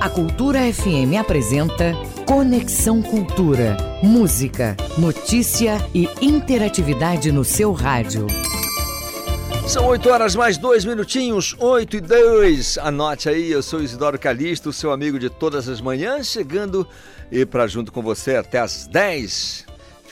A Cultura FM apresenta Conexão Cultura. Música, notícia e interatividade no seu rádio. São 8 horas mais dois minutinhos, 8 e 2. Anote aí, eu sou Isidoro Calixto, seu amigo de todas as manhãs, chegando e para junto com você até as 10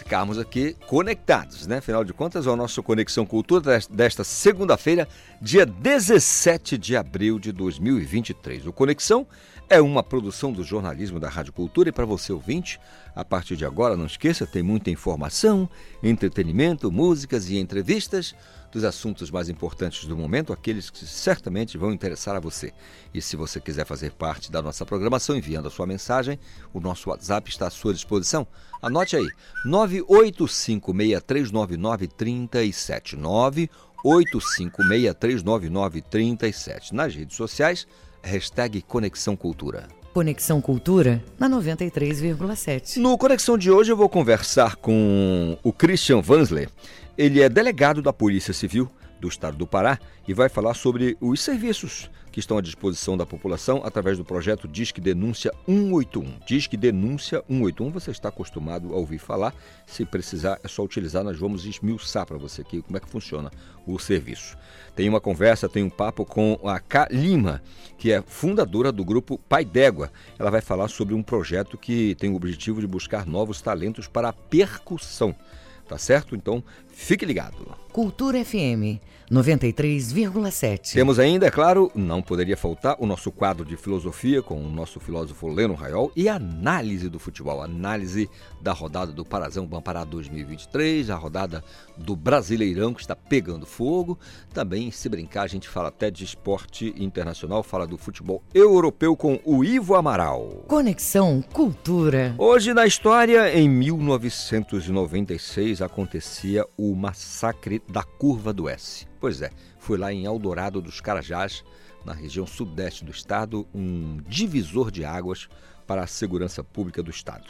ficarmos aqui conectados, né? Afinal de contas, é o nosso Conexão Cultura desta segunda-feira, dia 17 de abril de 2023. O Conexão é uma produção do jornalismo da Rádio Cultura e para você ouvinte, a partir de agora, não esqueça, tem muita informação, entretenimento, músicas e entrevistas dos assuntos mais importantes do momento, aqueles que certamente vão interessar a você. E se você quiser fazer parte da nossa programação enviando a sua mensagem, o nosso WhatsApp está à sua disposição. Anote aí: 985639937. 985639937. Nas redes sociais, hashtag Conexão Cultura. Conexão Cultura na 93,7. No Conexão de hoje eu vou conversar com o Christian Vansley. Ele é delegado da Polícia Civil do Estado do Pará e vai falar sobre os serviços que estão à disposição da população através do projeto Disque Denúncia 181. Disque Denúncia 181, você está acostumado a ouvir falar, se precisar é só utilizar, nós vamos esmiuçar para você aqui como é que funciona o serviço. Tem uma conversa, tem um papo com a K. Lima, que é fundadora do grupo Pai D'Égua. Ela vai falar sobre um projeto que tem o objetivo de buscar novos talentos para a percussão. Tá certo? Então, fique ligado. Cultura FM 93,7. Temos ainda, é claro, não poderia faltar o nosso quadro de filosofia com o nosso filósofo Leno Raiol e análise do futebol, análise da rodada do Parazão Bampará 2023, a rodada do Brasileirão que está pegando fogo. Também, se brincar, a gente fala até de esporte internacional, fala do futebol europeu com o Ivo Amaral. Conexão Cultura. Hoje na história, em 1996 acontecia o massacre da Curva do S. Pois é, foi lá em Eldorado dos Carajás, na região sudeste do estado, um divisor de águas para a segurança pública do estado.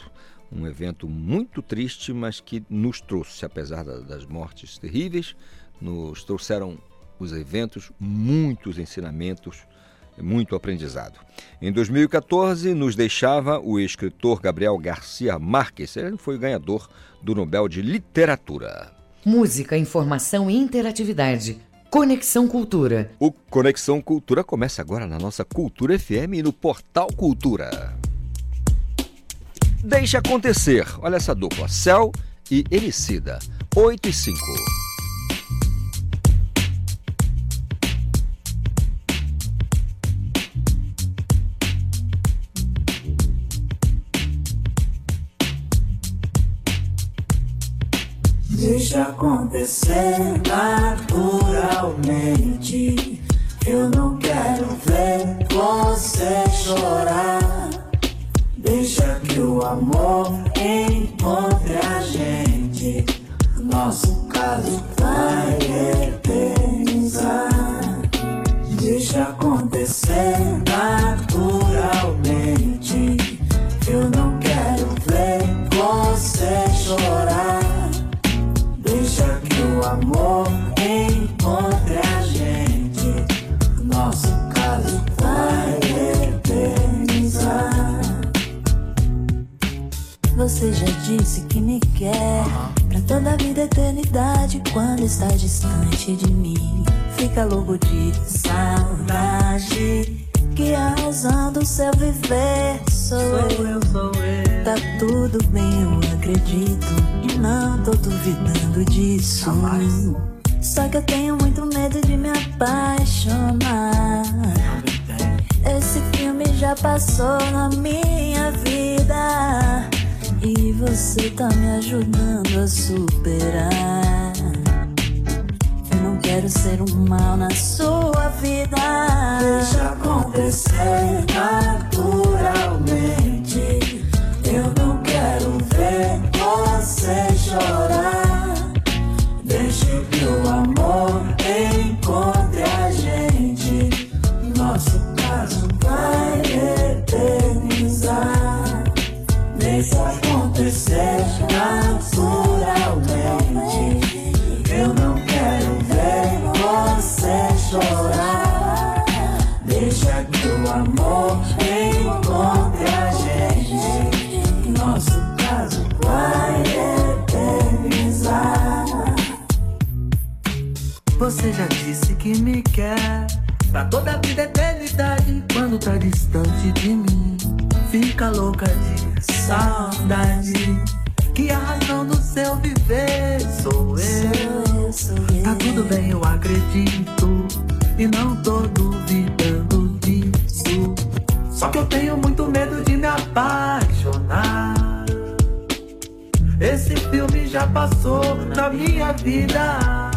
Um evento muito triste, mas que nos trouxe, apesar das mortes terríveis, nos trouxeram os eventos muitos ensinamentos, muito aprendizado. Em 2014, nos deixava o escritor Gabriel Garcia Marques, ele foi ganhador do Nobel de Literatura. Música, informação e interatividade. Conexão Cultura. O Conexão Cultura começa agora na nossa Cultura FM e no Portal Cultura. Deixa acontecer. Olha essa dupla, Céu e Emicida. 8 e 5. Deixa acontecer naturalmente. Eu não quero ver você chorar. Deixa que o amor encontre a gente. Nosso caso vai eternizar. Deixa acontecer naturalmente. Eu não quero ver você chorar. Deixa que o amor está distante de mim, fica louco de saudade. Que a razão do seu viver sou, eu, sou eu. Tá tudo bem, eu acredito. E não tô duvidando disso. Só que eu tenho muito medo de me apaixonar. Esse filme já passou na minha vida. E você tá me ajudando a superar. Quero ser um mal na sua vida. Deixa acontecer naturalmente. Que me quer. Pra toda a vida, eternidade, quando tá distante de mim. Fica louca de saudade. Que a razão do seu viver sou eu. Tá tudo bem, eu acredito. E não tô duvidando disso. Só que eu tenho muito medo de me apaixonar. Esse filme já passou na minha vida.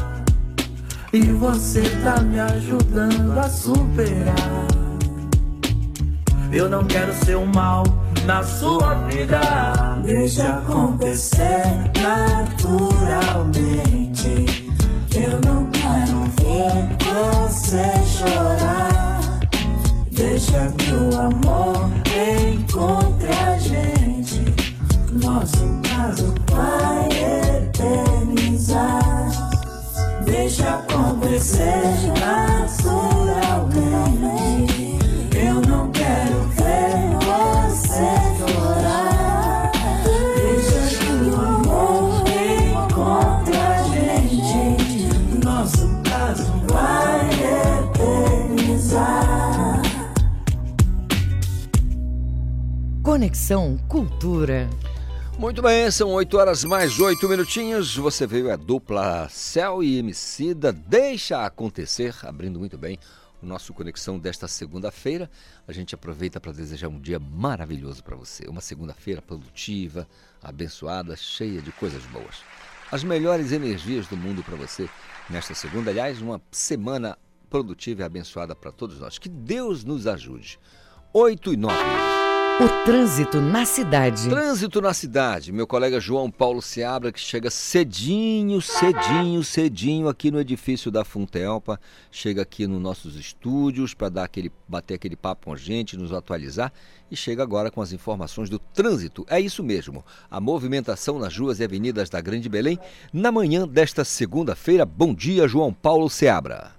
E você tá me ajudando a superar. Eu não quero ser um mal na sua vida. Deixa acontecer naturalmente. Eu não quero ver você chorar. Deixa que o amor encontre a gente. Nosso caso vai eternizar. Deixa acontecer naturalmente. Eu não quero ver você chorar. Deixa que o amor encontre a gente. Nosso caso vai eternizar. Conexão Cultura. Muito bem, são 8 horas mais 8 minutinhos. Você veio a dupla Céu e Emicida. Deixa acontecer, abrindo muito bem o nosso Conexão desta segunda-feira. A gente aproveita para desejar um dia maravilhoso para você. Uma segunda-feira produtiva, abençoada, cheia de coisas boas. As melhores energias do mundo para você nesta segunda. Aliás, uma semana produtiva e abençoada para todos nós. Que Deus nos ajude. 8 e 9. O trânsito na cidade. Trânsito na cidade. Meu colega João Paulo Seabra, que chega cedinho, cedinho, cedinho aqui no edifício da Funtelpa. Chega aqui nos nossos estúdios para dar aquele, bater aquele papo com a gente, nos atualizar. E chega agora com as informações do trânsito. É isso mesmo. A movimentação nas ruas e avenidas da Grande Belém na manhã desta segunda-feira. Bom dia, João Paulo Seabra.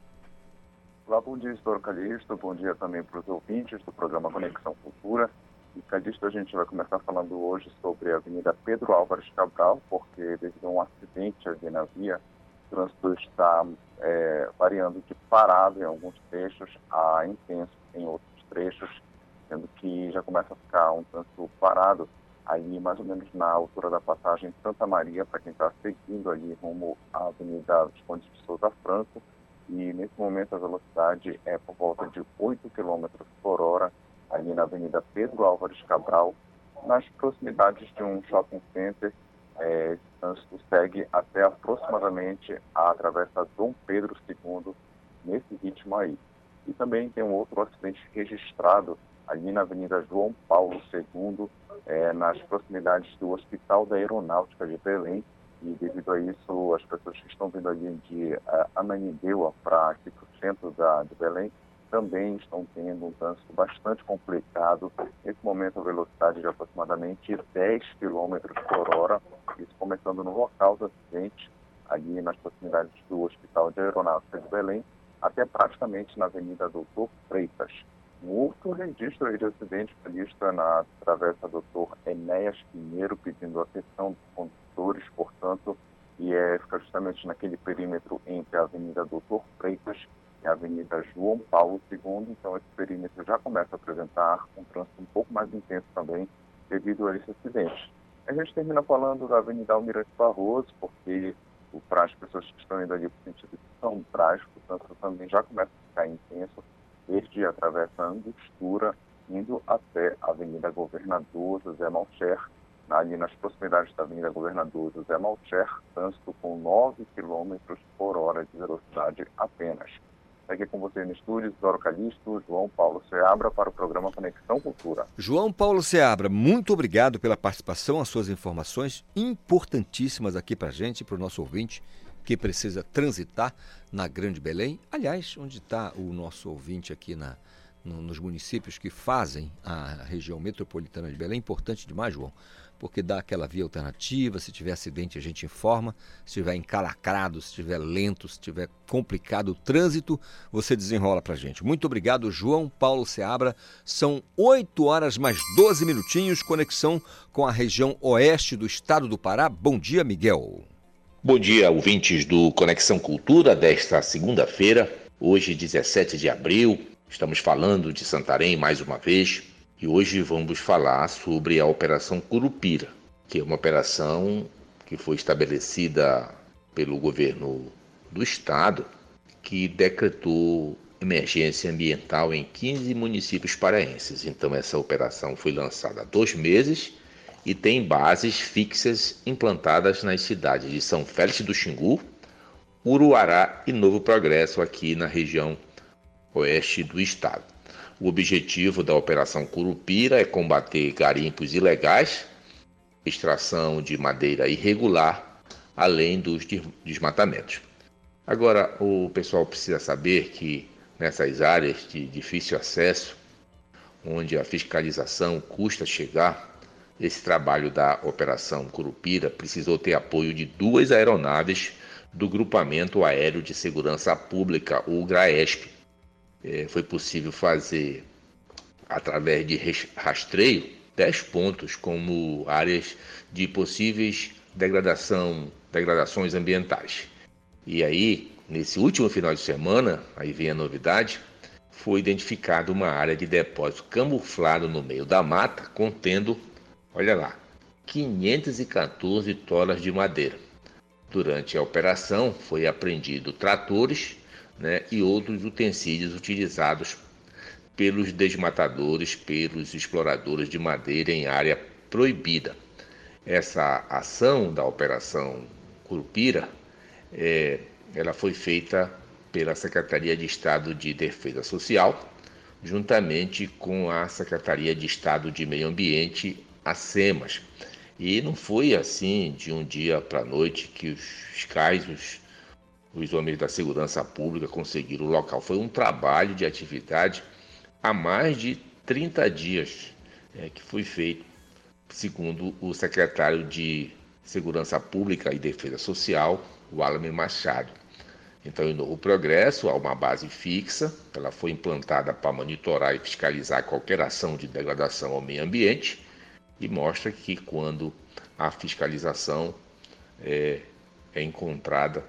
Olá, bom dia, História Calixto. Bom dia também para os ouvintes do programa Conexão Cultura. E Calixto, a gente vai começar falando hoje sobre a Avenida Pedro Álvares Cabral, porque devido a um acidente ali na via, o trânsito está é, variando de parado em alguns trechos a intenso em outros trechos, sendo que já começa a ficar um trânsito parado ali mais ou menos na altura da passagem Santa Maria, para quem está seguindo ali rumo à Avenida Visconde de Souza Franco, e nesse momento a velocidade é por volta de 8 km por hora ali na Avenida Pedro Álvares Cabral, nas proximidades de um shopping center. É, esse trânsito segue até aproximadamente a travessa Dom Pedro II, nesse ritmo aí. E também tem um outro acidente registrado ali na Avenida João Paulo II, é, nas proximidades do Hospital da Aeronáutica de Belém. E devido a isso, as pessoas que estão vindo ali de uh, Ananindeua para aqui para o centro da, de Belém também estão tendo um trânsito bastante complicado. Nesse momento, a velocidade de aproximadamente 10 km por hora, isso começando no local do acidente, ali nas proximidades do Hospital de Aeronáutica de Belém, até praticamente na Avenida Doutor Freitas. Um outro registro de acidente previsto na travessa Doutor Enéas Pinheiro, pedindo atenção dos condutores, portanto, e é, fica justamente naquele perímetro entre a Avenida Doutor Freitas é a Avenida João Paulo II, então esse perímetro já começa a apresentar um trânsito um pouco mais intenso também devido a esse acidente. A gente termina falando da Avenida Almirante Barroso, porque para as pessoas que estão indo ali para o sentido de São Brás, o trânsito também já começa a ficar intenso, desde a travessa Angostura, indo até a Avenida Governador José Malcher, ali nas proximidades da Avenida Governador José Malcher, trânsito com 9 km por hora de velocidade apenas. Aqui com você no estúdio, Zoro Calixto, João Paulo Seabra, para o programa Conexão Cultura. João Paulo Seabra, muito obrigado pela participação, as suas informações importantíssimas aqui para a gente, para o nosso ouvinte que precisa transitar na Grande Belém. Aliás, onde está o nosso ouvinte aqui na, no, nos municípios que fazem a região metropolitana de Belém. Importante demais, João, porque dá aquela via alternativa. Se tiver acidente, a gente informa. Se estiver encalacrado, se estiver lento, se estiver complicado o trânsito, você desenrola para a gente. Muito obrigado, João Paulo Seabra. São 8 horas mais 12 minutinhos, conexão com a região oeste do estado do Pará. Bom dia, Miguel. Bom dia, ouvintes do Conexão Cultura desta segunda-feira, hoje 17 de abril. Estamos falando de Santarém mais uma vez e hoje vamos falar sobre a Operação Curupira, que é uma operação que foi estabelecida pelo governo do estado, que decretou emergência ambiental em 15 municípios paraenses. Então, essa operação foi lançada há dois meses e tem bases fixas implantadas nas cidades de São Félix do Xingu, Uruará e Novo Progresso, aqui na região oeste do estado. O objetivo da Operação Curupira é combater garimpos ilegais, extração de madeira irregular, além dos desmatamentos. Agora, o pessoal precisa saber que nessas áreas de difícil acesso, onde a fiscalização custa chegar, esse trabalho da Operação Curupira precisou ter apoio de duas aeronaves do Grupamento Aéreo de Segurança Pública, o GRAESP. É, foi possível fazer, através de rastreio, 10 pontos como áreas de possíveis degradação, degradações ambientais. E aí, nesse último final de semana, aí vem a novidade, foi identificada uma área de depósito camuflado no meio da mata, contendo Olha lá, 514 tolas de madeira. Durante a operação foi apreendido tratores né, e outros utensílios utilizados pelos desmatadores, pelos exploradores de madeira em área proibida. Essa ação da Operação Curupira, é, ela foi feita pela Secretaria de Estado de Defesa Social, juntamente com a Secretaria de Estado de Meio Ambiente a SEMAS. E não foi assim de um dia para a noite que os fiscais, os, os homens da segurança pública conseguiram o local. Foi um trabalho de atividade há mais de 30 dias é, que foi feito, segundo o secretário de Segurança Pública e Defesa Social, o Alan Machado. Então, em Novo Progresso, há uma base fixa, ela foi implantada para monitorar e fiscalizar qualquer ação de degradação ao meio ambiente e mostra que quando a fiscalização é, é encontrada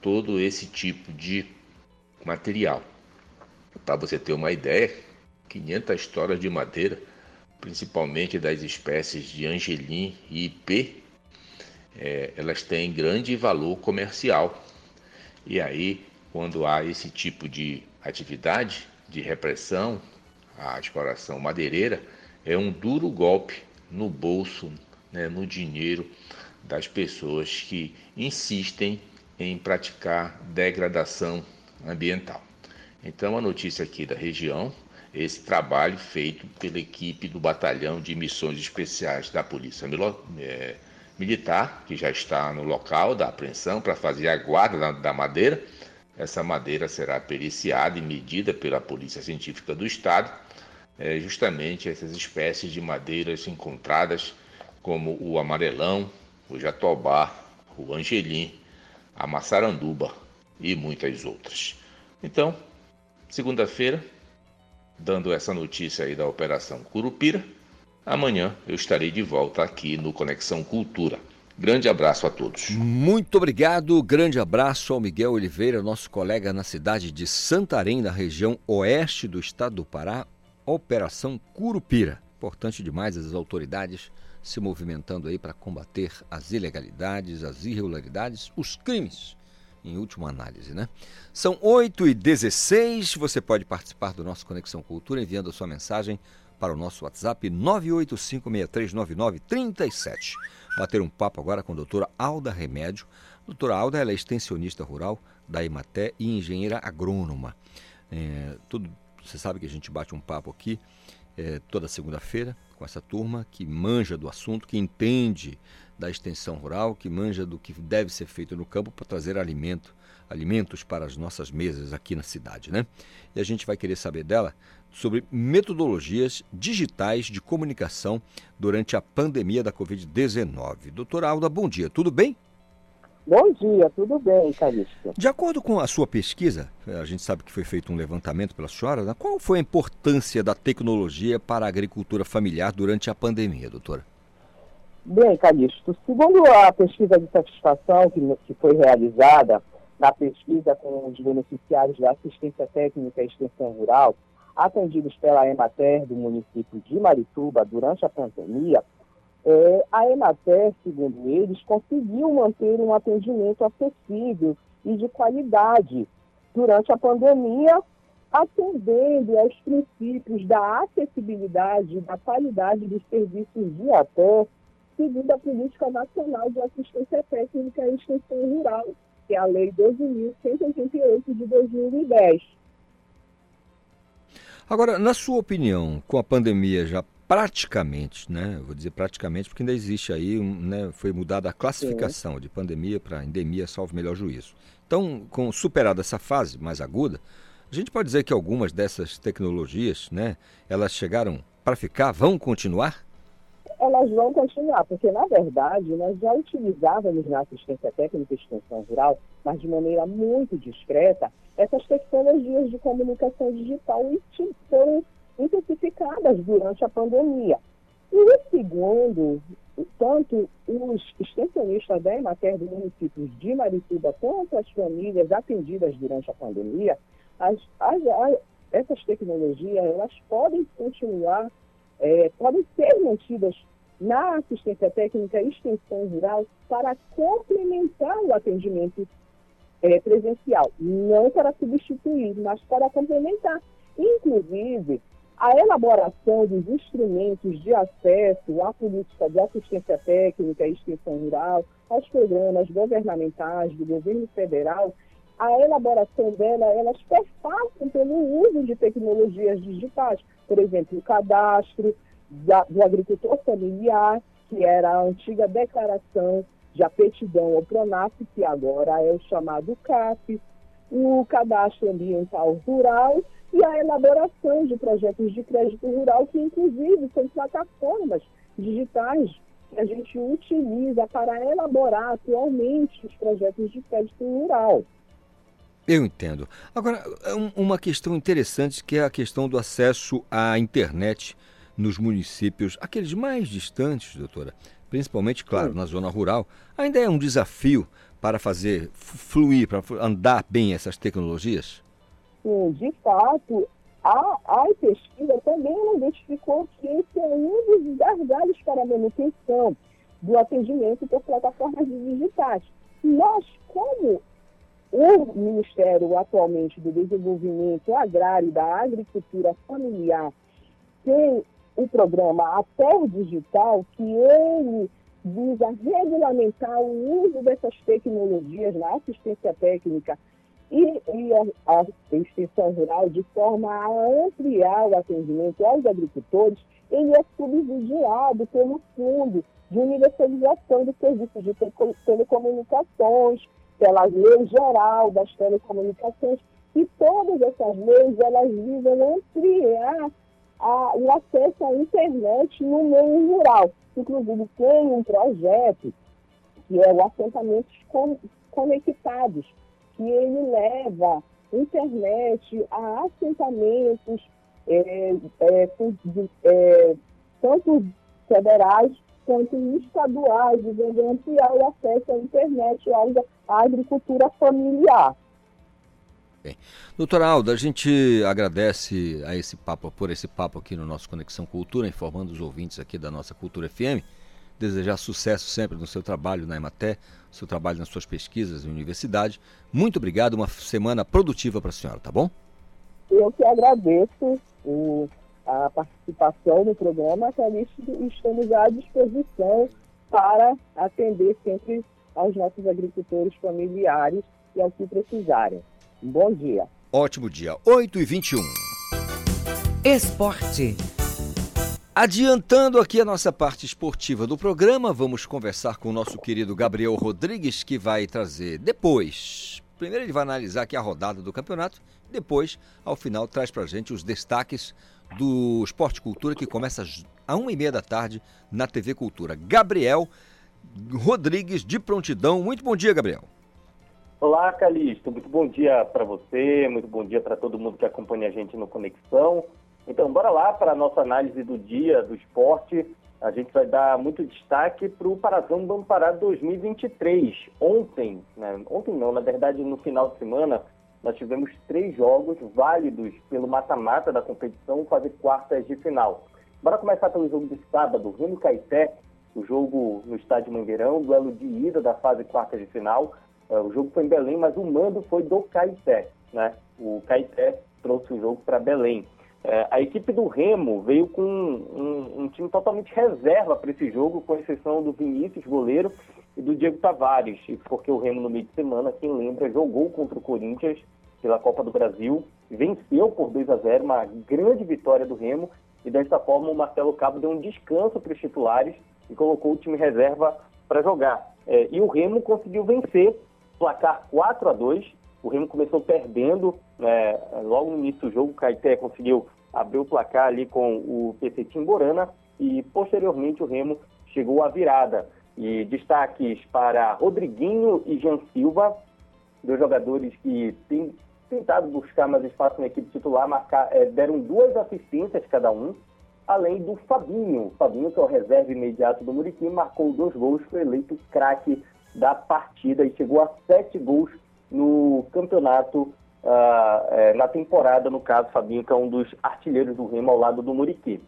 todo esse tipo de material. Para você ter uma ideia, 500 toras de madeira, principalmente das espécies de angelim e ipê, é, elas têm grande valor comercial. E aí, quando há esse tipo de atividade de repressão à exploração madeireira, é um duro golpe no bolso, né, no dinheiro das pessoas que insistem em praticar degradação ambiental. Então, a notícia aqui da região, esse trabalho feito pela equipe do Batalhão de Missões Especiais da Polícia é, Militar, que já está no local da apreensão para fazer a guarda da madeira. Essa madeira será periciada e medida pela Polícia Científica do Estado é, justamente essas espécies de madeiras encontradas, como o amarelão, o jatobá, o angelim, a maçaranduba e muitas outras. Então, segunda-feira, dando essa notícia aí da Operação Curupira, amanhã eu estarei de volta aqui no Conexão Cultura. Grande abraço a todos. Muito obrigado, grande abraço ao Miguel Oliveira, nosso colega na cidade de Santarém, na região oeste do estado do Pará, Operação Curupira. Importante demais as autoridades se movimentando aí para combater as ilegalidades, as irregularidades, os crimes, em última análise, né? São 8 e 16 você pode participar do nosso Conexão Cultura enviando a sua mensagem para o nosso WhatsApp 985639937. Bater um papo agora com a doutora Alda Remédio. A doutora Alda ela é extensionista rural da Imaté e engenheira agrônoma. É, tudo você sabe que a gente bate um papo aqui é, toda segunda-feira com essa turma que manja do assunto, que entende da extensão rural, que manja do que deve ser feito no campo para trazer alimento, alimentos para as nossas mesas aqui na cidade, né? E a gente vai querer saber dela sobre metodologias digitais de comunicação durante a pandemia da Covid-19. Doutora Alda, bom dia, tudo bem? Bom dia, tudo bem, Calixto? De acordo com a sua pesquisa, a gente sabe que foi feito um levantamento pela senhora, né? qual foi a importância da tecnologia para a agricultura familiar durante a pandemia, doutora? Bem, Calixto, segundo a pesquisa de satisfação que, que foi realizada na pesquisa com os beneficiários da assistência técnica e extensão rural, atendidos pela Emater do município de Marituba durante a pandemia, é, a Emater, segundo eles, conseguiu manter um atendimento acessível e de qualidade durante a pandemia, atendendo aos princípios da acessibilidade e da qualidade dos serviços de até, segundo a Política Nacional de Assistência Técnica e Extensão Rural, que é a Lei 12.188 de 2010. Agora, na sua opinião, com a pandemia já praticamente, né? Vou dizer praticamente porque ainda existe aí, né? Foi mudada a classificação Sim. de pandemia para endemia, salvo melhor juízo. Então, com superada essa fase mais aguda, a gente pode dizer que algumas dessas tecnologias, né? Elas chegaram para ficar, vão continuar? elas vão continuar, porque, na verdade, nós já utilizávamos na assistência técnica e extensão rural, mas de maneira muito discreta, essas tecnologias de comunicação digital e foram intensificadas durante a pandemia. E, segundo, tanto os extensionistas da Emater do município de Marituba, quanto as famílias atendidas durante a pandemia, as, as, as, essas tecnologias elas podem continuar é, podem ser mantidas na assistência técnica e extensão rural para complementar o atendimento é, presencial, não para substituir, mas para complementar. Inclusive, a elaboração dos instrumentos de acesso à política de assistência técnica e extensão rural, aos programas governamentais do governo federal, a elaboração dela, elas perpassam pelo uso de tecnologias digitais, por exemplo, o cadastro da, do agricultor familiar, que era a antiga declaração de aptidão ao PRONAF, que agora é o chamado CAP, o cadastro ambiental rural e a elaboração de projetos de crédito rural, que inclusive são plataformas digitais que a gente utiliza para elaborar atualmente os projetos de crédito rural. Eu entendo. Agora, uma questão interessante que é a questão do acesso à internet nos municípios, aqueles mais distantes, doutora, principalmente, claro, na zona rural, ainda é um desafio para fazer fluir, para andar bem essas tecnologias? Sim, de fato, a, a pesquisa também identificou que esse é um dos gargalos para a manutenção do atendimento por plataformas digitais. Nós, como o Ministério atualmente do Desenvolvimento Agrário e da Agricultura Familiar tem o programa Até Digital, que ele visa regulamentar o uso dessas tecnologias na assistência técnica e, e a, a, extensão rural de forma a ampliar o atendimento aos agricultores, ele é subsidiado pelo Fundo de Universalização de Serviços de Telecomunicações, pela Lei Geral das Telecomunicações, e todas essas leis elas visam ampliar a, o acesso à internet no meio rural. Inclusive, tem um projeto que é o Assentamentos Conectados, que ele leva internet a assentamentos é, é, é, tanto federais quanto estaduais, visando ampliar o acesso à internet à agricultura familiar. Bem. Doutora Alda, a gente agradece a esse papo, por esse papo aqui no nosso Conexão Cultura, informando os ouvintes aqui da nossa Cultura FM. Desejar sucesso sempre no seu trabalho na Ematé, no seu trabalho nas suas pesquisas em universidade. Muito obrigado, uma semana produtiva para a senhora, tá bom? Eu que agradeço o, a participação no programa, que estamos à disposição para atender sempre aos nossos agricultores familiares e ao que precisarem. Um bom dia. Ótimo dia. 8 e 21. Esporte. Adiantando aqui a nossa parte esportiva do programa, vamos conversar com o nosso querido Gabriel Rodrigues, que vai trazer depois. Primeiro ele vai analisar aqui a rodada do campeonato, depois, ao final, traz pra gente os destaques do Esporte Cultura, que começa às uma e meia da tarde na TV Cultura. Gabriel Rodrigues, de prontidão. Muito bom dia, Gabriel. Olá, Calixto. Muito bom dia para você, muito bom dia para todo mundo que acompanha a gente no Conexão. Então, bora lá para a nossa análise do dia do esporte. a gente vai dar muito destaque para o Parazão Bampará 2023. Ontem, né, ontem não, na verdade no final de semana, nós tivemos três jogos válidos pelo mata-mata da competição, fazer quartas de final. Bora começar pelo jogo de sábado, Remo Caeté, o jogo no estádio Mangueirão, duelo de ida da fase quartas de final. Uh, o jogo foi em Belém, mas o mando foi do Caeté, né? O Caeté trouxe o jogo para Belém. É, a equipe do Remo veio com um, um time totalmente reserva para esse jogo, com exceção do Vinícius, goleiro, e do Diego Tavares, porque o Remo, no meio de semana, quem lembra, jogou contra o Corinthians pela Copa do Brasil, venceu por 2 a 0 uma grande vitória do Remo, e desta forma o Marcelo Cabo deu um descanso para os titulares e colocou o time reserva para jogar. É, e o Remo conseguiu vencer, placar 4 a 2 o Remo começou perdendo né, logo no início do jogo. O Caeté conseguiu abrir o placar ali com o PC Timborana e posteriormente o Remo chegou à virada. E destaques para Rodriguinho e Jean Silva, dois jogadores que têm tentado buscar mais espaço na equipe titular, marcar, é, deram duas assistências cada um, além do Fabinho. Fabinho, que é o reserva imediato do Muriqui, marcou dois gols, foi eleito craque da partida e chegou a sete gols no campeonato, uh, na temporada, no caso, Fabinho, que é um dos artilheiros do Remo ao lado do Muriqui.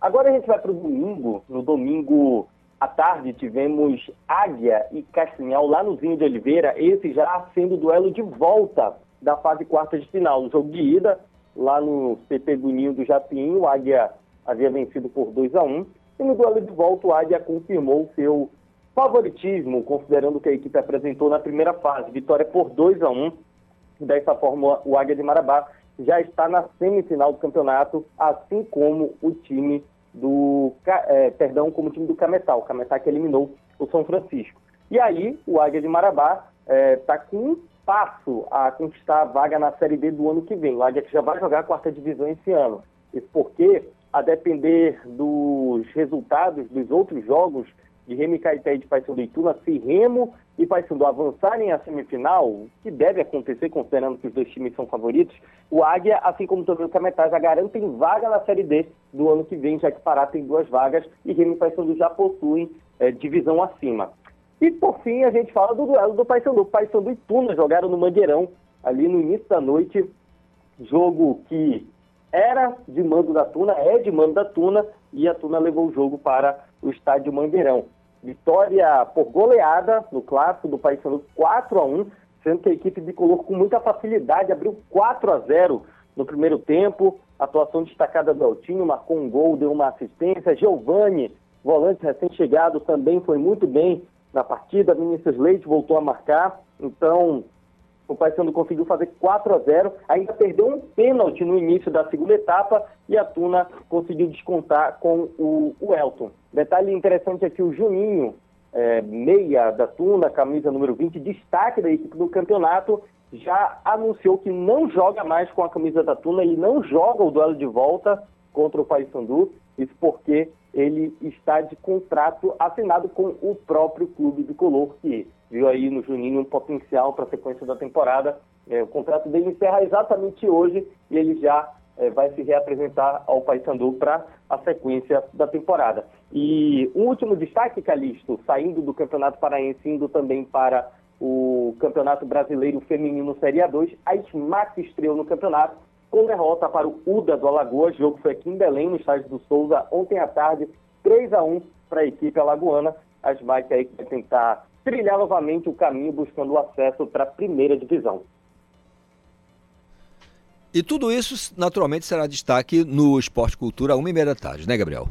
Agora a gente vai para o domingo. No domingo à tarde tivemos Águia e Castanhal lá no Zinho de Oliveira, esse já sendo o duelo de volta da fase quarta de final. No jogo de ida, lá no CP do do Japim, o Águia havia vencido por 2 a 1 e no duelo de volta o Águia confirmou seu favoritismo, considerando que a equipe apresentou na primeira fase. Vitória por 2 a 1 Dessa forma, o Águia de Marabá já está na semifinal do campeonato, assim como o time do. É, perdão, como o time do Cametá. O Cametá que eliminou o São Francisco. E aí, o Águia de Marabá está é, tá com um passo a conquistar a vaga na Série B do ano que vem. O Águia que já vai jogar a quarta divisão esse ano. Isso porque, a depender dos resultados dos outros jogos, de Remo e Caeté e de Paysandu Ituna, se Remo e Paysandu avançarem à semifinal, que deve acontecer considerando que os dois times são favoritos, o Águia, assim como também o Cametá, já garantem vaga na Série D do ano que vem, já que Pará tem duas vagas e Remo e Paysandu já possuem é, divisão acima. E por fim, a gente fala do duelo do Paysandu. Paysandu e Tuna jogaram no Mangueirão, ali no início da noite, jogo que era de mando da Tuna, é de mando da Tuna, e a Tuna levou o jogo para o estádio Mangueirão. Vitória por goleada no clássico do Paysandu 4 a 1, sendo que a equipe bicolor com muita facilidade abriu 4 a 0 no primeiro tempo. Atuação destacada do Altinho, marcou um gol, deu uma assistência. Giovani, volante recém-chegado, também foi muito bem na partida. Vinícius Leite voltou a marcar. Então, o Paysandu conseguiu fazer 4 a 0, ainda perdeu um pênalti no início da segunda etapa e a Tuna conseguiu descontar com o, o Elton. Detalhe interessante é que o Juninho, é, meia da Tuna, camisa número 20, destaque da equipe do campeonato, já anunciou que não joga mais com a camisa da Tuna, ele não joga o duelo de volta contra o Paysandu, isso porque ele está de contrato assinado com o próprio clube do Color, que viu aí no Juninho um potencial para a sequência da temporada. É, o contrato dele encerra exatamente hoje e ele já é, vai se reapresentar ao Paysandu para a sequência da temporada. E um último destaque, Calixto, saindo do Campeonato Paraense, indo também para o Campeonato Brasileiro Feminino Série A2, a SMAC estreou no campeonato com derrota para o UDA do Alagoas, jogo foi aqui em Belém, no estádio do Souza, ontem à tarde, 3 a 1 para a equipe alagoana. A SMAC aí vai tentar trilhar novamente o caminho buscando o acesso para a primeira divisão. E tudo isso, naturalmente, será destaque no Esporte Cultura, uma e meia da tarde, né, Gabriel?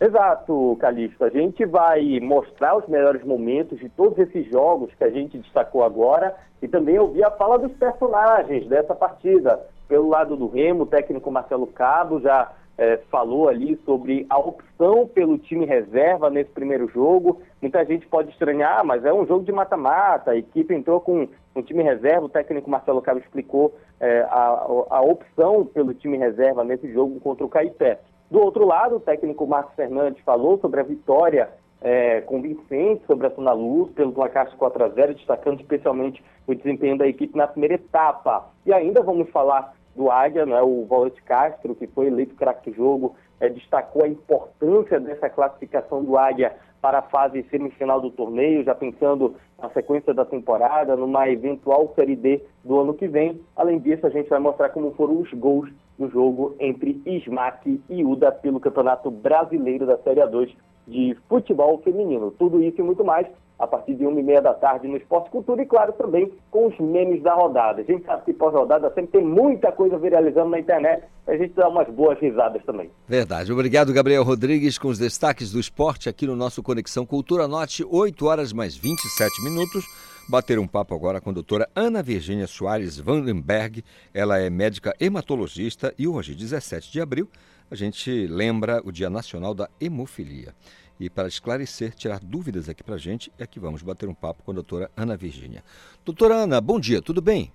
Exato, Calixto. A gente vai mostrar os melhores momentos de todos esses jogos que a gente destacou agora e também ouvir a fala dos personagens dessa partida. Pelo lado do Remo, o técnico Marcelo Cabo já é, falou ali sobre a opção pelo time reserva nesse primeiro jogo. Muita gente pode estranhar, mas é um jogo de mata-mata. A equipe entrou com um time reserva. O técnico Marcelo Cabo explicou é, a, a opção pelo time reserva nesse jogo contra o Caipé. Do outro lado, o técnico Marcos Fernandes falou sobre a vitória é, convincente sobre a Tuna Luz pelo placar de 4 a 0, destacando especialmente o desempenho da equipe na primeira etapa. E ainda vamos falar do Águia, né, o volante Castro, que foi eleito craque do jogo, é, destacou a importância dessa classificação do Águia para a fase semifinal do torneio, já pensando na sequência da temporada, numa eventual Série D do ano que vem. Além disso, a gente vai mostrar como foram os gols do jogo entre Smack e Uda pelo Campeonato Brasileiro da Série A2 de Futebol Feminino. Tudo isso e muito mais a partir de uma e meia da tarde no Esporte Cultura e, claro, também com os memes da rodada. A gente sabe que pós-rodada sempre tem muita coisa viralizando na internet, a gente dá umas boas risadas também. Verdade. Obrigado, Gabriel Rodrigues, com os destaques do esporte aqui no nosso Conexão Cultura Norte, 8 horas mais 27 minutos. Bater um papo agora com a doutora Ana Virgínia Soares Vandenberg. Ela é médica hematologista e hoje, 17 de abril, a gente lembra o Dia Nacional da Hemofilia. E para esclarecer, tirar dúvidas aqui para a gente, é que vamos bater um papo com a doutora Ana Virgínia. Doutora Ana, bom dia, tudo bem?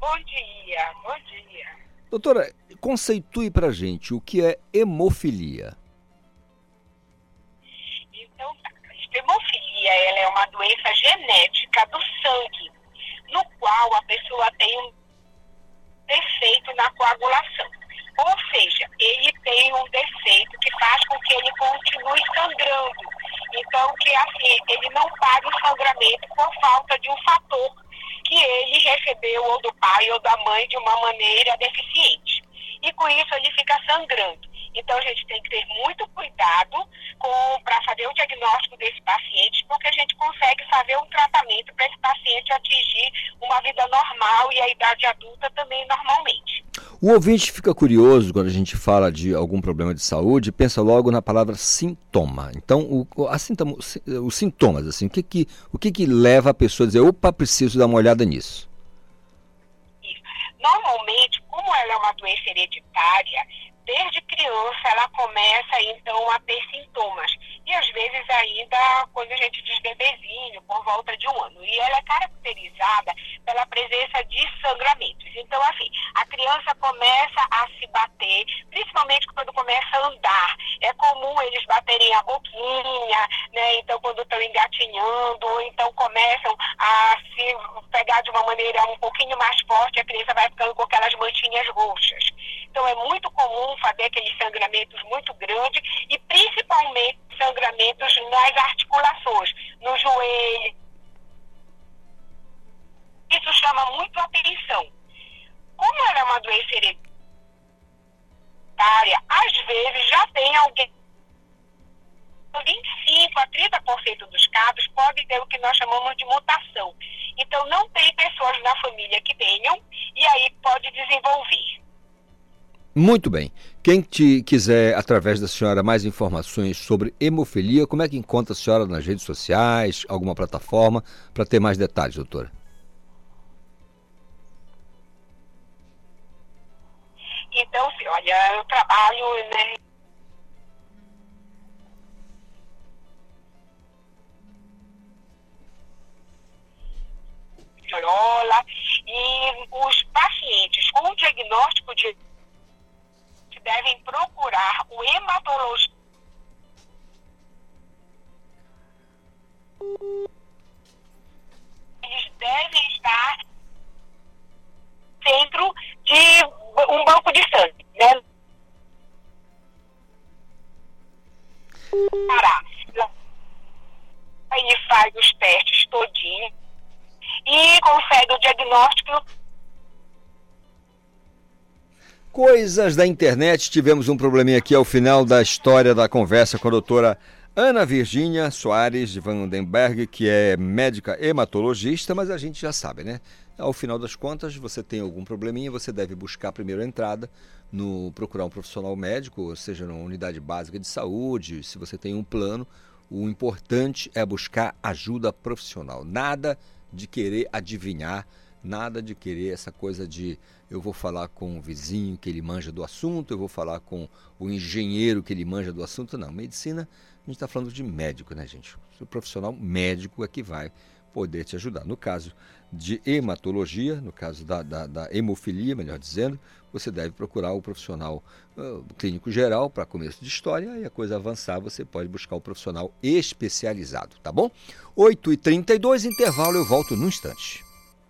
Bom dia, bom dia. Doutora, conceitue para a gente o que é hemofilia. Então, hemofilia ela é uma doença genética do sangue, no qual a pessoa tem um defeito na coagulação. Ou seja, ele tem um defeito que faz com que ele continue sangrando. Então, que assim, ele não pague o sangramento por falta de um fator que ele recebeu ou do pai ou da mãe de uma maneira deficiente. E com isso ele fica sangrando. Então a gente tem que ter muito cuidado para fazer o diagnóstico desse paciente, porque a gente consegue fazer um tratamento para esse paciente atingir uma vida normal e a idade adulta também normalmente. O ouvinte fica curioso quando a gente fala de algum problema de saúde, pensa logo na palavra sintoma. Então, o, sintoma, os sintomas, assim, o que que, o que que leva a pessoa a dizer, opa, preciso dar uma olhada nisso? Normalmente, como ela é uma doença hereditária, desde criança ela começa então a ter sintomas. E às vezes ainda quando a gente diz bebezinho, por volta de um ano. E ela é caracterizada pela presença de sangramentos. Então, assim, a criança começa a se bater, principalmente quando começa a andar. É comum eles baterem a boquinha, né? Então, quando estão engatinhando, ou então começam a se pegar de uma maneira um pouquinho mais forte, a criança vai ficando com aquelas manchinhas roxas. Então, é muito comum fazer aqueles sangramentos muito grandes e principalmente sangramentos nas articulações, no joelho. Isso chama muito a atenção. Como ela é uma doença hereditária, às vezes já tem alguém 25 a 30% dos casos podem ter o que nós chamamos de mutação. Então, não tem pessoas na família que tenham e aí pode desenvolver. Muito bem. Quem te quiser, através da senhora, mais informações sobre hemofilia, como é que encontra a senhora nas redes sociais, alguma plataforma, para ter mais detalhes, doutora? Então, olha, eu trabalho, né, e os pacientes com diagnóstico de devem procurar o hematologista. Eles devem estar dentro de um banco de sangue, né? Parar. Ele faz os testes todinho e consegue o diagnóstico Coisas da internet, tivemos um probleminha aqui ao final da história da conversa com a doutora Ana Virgínia Soares de Vandenberg, que é médica hematologista, mas a gente já sabe, né? Ao final das contas, você tem algum probleminha, você deve buscar a primeira entrada no procurar um profissional médico, ou seja, numa unidade básica de saúde, se você tem um plano, o importante é buscar ajuda profissional. Nada de querer adivinhar Nada de querer essa coisa de eu vou falar com o vizinho que ele manja do assunto, eu vou falar com o engenheiro que ele manja do assunto. Não, medicina, a gente está falando de médico, né, gente? O profissional médico é que vai poder te ajudar. No caso de hematologia, no caso da, da, da hemofilia, melhor dizendo, você deve procurar o profissional uh, clínico geral para começo de história e a coisa avançar, você pode buscar o profissional especializado, tá bom? 8h32, intervalo, eu volto num instante.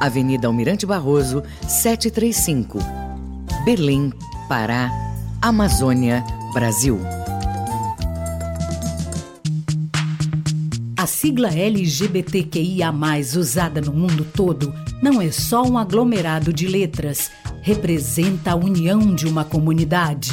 Avenida Almirante Barroso, 735. Belém, Pará, Amazônia, Brasil. A sigla LGBTQIA, usada no mundo todo, não é só um aglomerado de letras, representa a união de uma comunidade.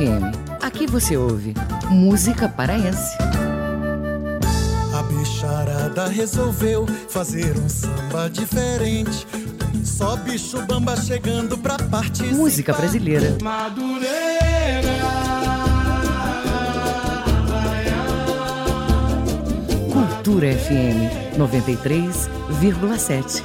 FM. Aqui você ouve música paraense bicharada resolveu fazer um samba diferente. Só bicho bamba chegando pra participar. Música brasileira. Madureira. Cultura FM 93,7.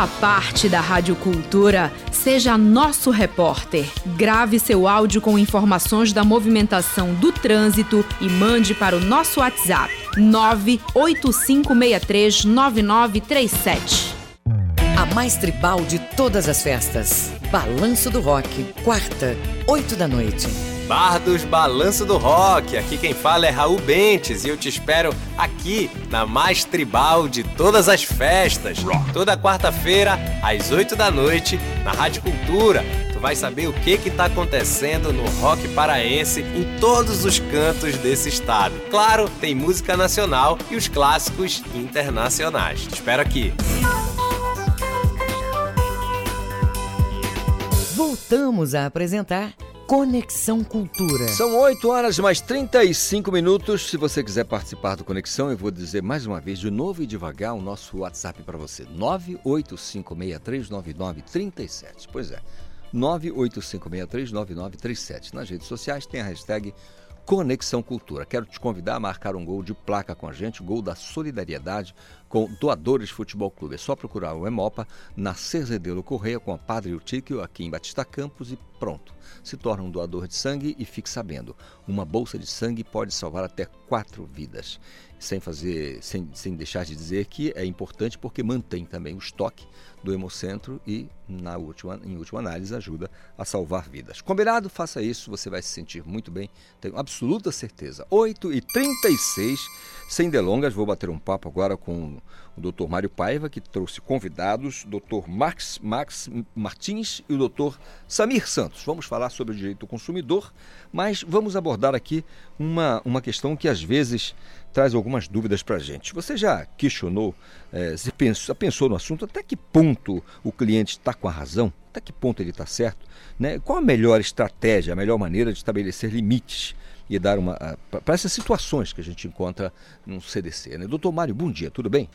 Faça parte da Rádio Cultura Seja nosso repórter. Grave seu áudio com informações da movimentação do trânsito e mande para o nosso WhatsApp 985639937. A mais tribal de todas as festas. Balanço do Rock, quarta, 8 da noite. Bar dos Balanço do Rock. Aqui quem fala é Raul Bentes e eu te espero aqui na mais tribal de todas as festas. Toda quarta-feira, às 8 da noite, na Rádio Cultura. Tu vai saber o que que tá acontecendo no rock paraense em todos os cantos desse estado. Claro, tem música nacional e os clássicos internacionais. Te espero aqui. Voltamos a apresentar Conexão Cultura. São 8 horas mais 35 minutos. Se você quiser participar do Conexão, eu vou dizer mais uma vez, de novo e devagar, o nosso WhatsApp para você: 985639937. Pois é, 985639937. Nas redes sociais tem a hashtag Conexão Cultura. Quero te convidar a marcar um gol de placa com a gente, gol da solidariedade com Doadores Futebol Clube. É só procurar o Emopa na Cerzedelo Correia com a Padre Utíquio aqui em Batista Campos e pronto. Se torna um doador de sangue e fique sabendo, uma bolsa de sangue pode salvar até quatro vidas. Sem fazer, sem, sem deixar de dizer que é importante porque mantém também o estoque do Hemocentro e, na última, em última análise, ajuda a salvar vidas. Combinado? Faça isso, você vai se sentir muito bem, tenho absoluta certeza. 8 e 36 sem delongas, vou bater um papo agora com o Dr. Mário Paiva, que trouxe convidados, Dr. Max, Max Martins e o Dr. Samir Santos. Vamos falar sobre o direito do consumidor, mas vamos abordar aqui uma, uma questão que às vezes traz algumas dúvidas para a gente. Você já questionou, é, se pensou, pensou no assunto, até que ponto o cliente está com a razão? Até que ponto ele está certo? Né? Qual a melhor estratégia, a melhor maneira de estabelecer limites e dar uma. para essas situações que a gente encontra no CDC. Né? Doutor Mário, bom dia, tudo bem?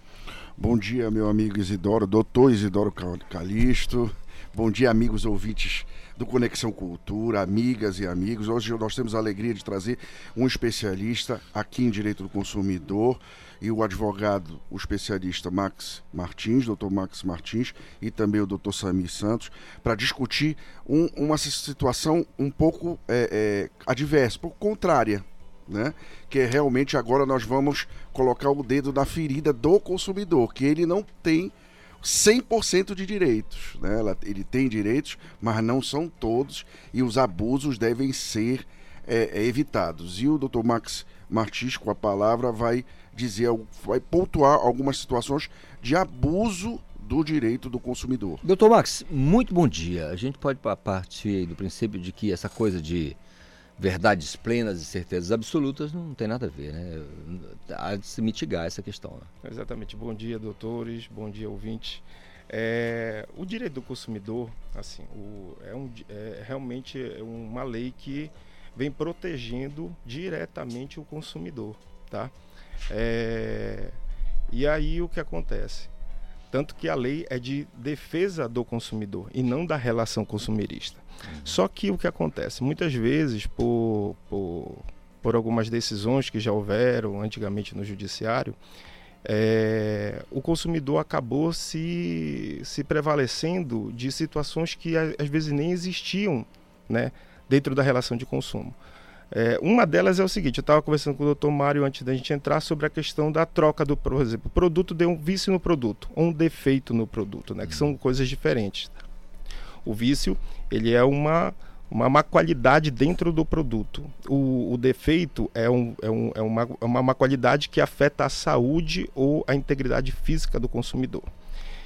Bom dia, meu amigo Isidoro, doutor Isidoro Calixto. Bom dia, amigos ouvintes do Conexão Cultura, amigas e amigos. Hoje nós temos a alegria de trazer um especialista aqui em Direito do Consumidor e o advogado, o especialista Max Martins, doutor Max Martins, e também o doutor Sami Santos, para discutir um, uma situação um pouco é, é, adversa, um pouco contrária. né? Que é realmente agora nós vamos colocar o dedo na ferida do consumidor, que ele não tem 100% de direitos, né? Ele tem direitos, mas não são todos e os abusos devem ser é, é, evitados. E o Dr. Max Martins, com a palavra, vai dizer, vai pontuar algumas situações de abuso do direito do consumidor. Doutor Max, muito bom dia. A gente pode partir do princípio de que essa coisa de verdades plenas e certezas absolutas não tem nada a ver, né? Há de se mitigar essa questão. Né? Exatamente. Bom dia, doutores. Bom dia, ouvintes. É, o direito do consumidor, assim, o, é, um, é realmente uma lei que vem protegendo diretamente o consumidor, tá? É, e aí o que acontece? Tanto que a lei é de defesa do consumidor e não da relação consumerista. Só que o que acontece? Muitas vezes, por, por, por algumas decisões que já houveram antigamente no judiciário, é, o consumidor acabou se, se prevalecendo de situações que às vezes nem existiam né, dentro da relação de consumo. É, uma delas é o seguinte: eu estava conversando com o doutor Mário antes da gente entrar sobre a questão da troca do, por exemplo, o produto deu um vício no produto, ou um defeito no produto, né, que são coisas diferentes. O vício, ele é uma, uma má qualidade dentro do produto. O, o defeito é, um, é, um, é uma, é uma má qualidade que afeta a saúde ou a integridade física do consumidor.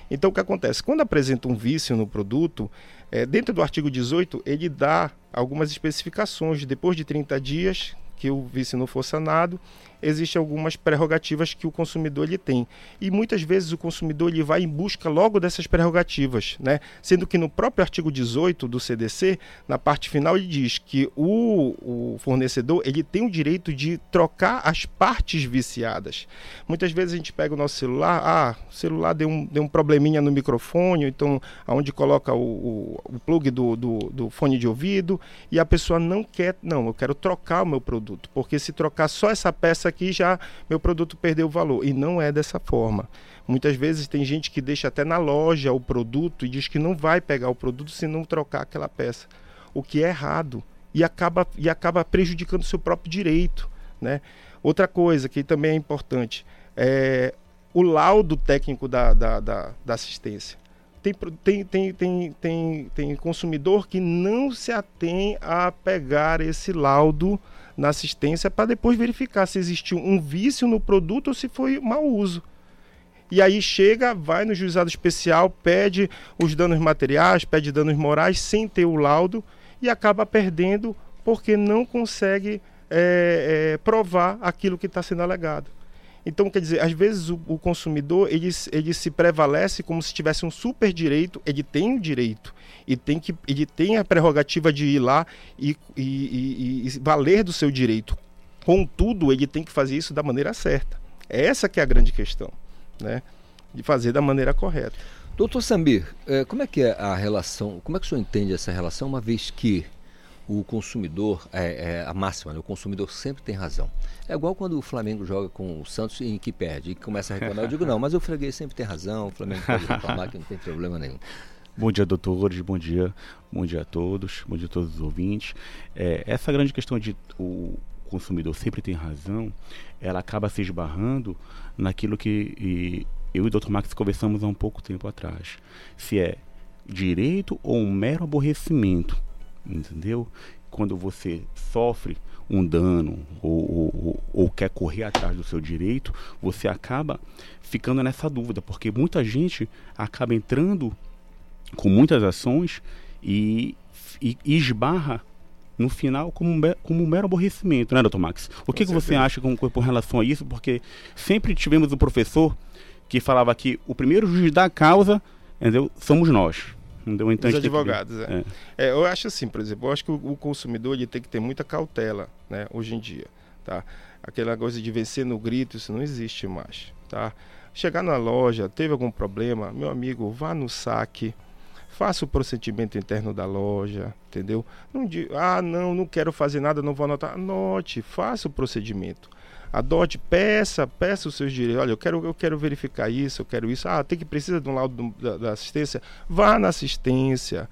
Então, o que acontece? Quando apresenta um vício no produto, é, dentro do artigo 18, ele dá algumas especificações. Depois de 30 dias que o vício não for sanado, existem algumas prerrogativas que o consumidor ele tem. E muitas vezes o consumidor ele vai em busca logo dessas prerrogativas, né? Sendo que no próprio artigo 18 do CDC, na parte final, ele diz que o, o fornecedor ele tem o direito de trocar as partes viciadas. Muitas vezes a gente pega o nosso celular, ah, o celular deu um, deu um probleminha no microfone, então aonde coloca o, o, o plug do, do, do fone de ouvido, e a pessoa não quer, não, eu quero trocar o meu produto, porque se trocar só essa peça aqui já meu produto perdeu o valor. E não é dessa forma. Muitas vezes tem gente que deixa até na loja o produto e diz que não vai pegar o produto se não trocar aquela peça. O que é errado. E acaba, e acaba prejudicando o seu próprio direito. Né? Outra coisa que também é importante é o laudo técnico da, da, da, da assistência. Tem, tem, tem, tem, tem, tem consumidor que não se atém a pegar esse laudo na assistência para depois verificar se existiu um vício no produto ou se foi mau uso. E aí chega, vai no juizado especial, pede os danos materiais, pede danos morais sem ter o laudo e acaba perdendo porque não consegue é, é, provar aquilo que está sendo alegado. Então, quer dizer, às vezes o, o, consumidor ele, ele se prevalece como se tivesse um super direito, ele tem o direito, e tem que, ele tem a prerrogativa de ir lá e, e, e, e valer do seu direito. Contudo, ele tem que fazer isso da maneira certa. Essa que é a grande questão, né? De fazer da maneira correta. Doutor Samir, é, como é que é a relação, como é que o senhor entende essa relação, uma vez que o consumidor, é, é a máxima, né? o consumidor sempre tem razão. É igual quando o Flamengo joga com o Santos e que perde e começa a reclamar. Eu digo, não, mas o freguês sempre tem razão, o Flamengo pode reclamar que não tem problema nenhum. Bom dia, doutores, bom dia, bom dia a todos, bom dia a todos os ouvintes. É, essa grande questão de o consumidor sempre tem razão, ela acaba se esbarrando naquilo que eu e o Dr. Max conversamos há um pouco tempo atrás. Se é direito ou um mero aborrecimento, entendeu? Quando você sofre um dano ou, ou, ou, quer correr atrás do seu direito, você acaba ficando nessa dúvida, porque muita gente acaba entrando com muitas ações e, e, e esbarra no final como um, como um mero aborrecimento, né, doutor Max? O que, que você acha com, com, relação a isso? Porque sempre tivemos um professor que falava que o primeiro juiz da causa entendeu, somos nós. Entendeu? Então, Os advogados, que... é. É. é. Eu acho assim, por exemplo, eu acho que o, o, consumidor ele tem que ter muita cautela né, hoje em dia. Tá? Aquela coisa de vencer no grito, isso não existe mais. Tá? Chegar na loja, teve algum problema, meu amigo, vá no saque faça o procedimento interno da loja, entendeu? Não diga, ah, não, não quero fazer nada, não vou anotar. Anote, faça o procedimento. Adote, peça, peça os seus direitos. Olha, eu quero, eu quero verificar isso, eu quero isso. Ah, tem que precisa de um laudo da, da assistência? Vá na assistência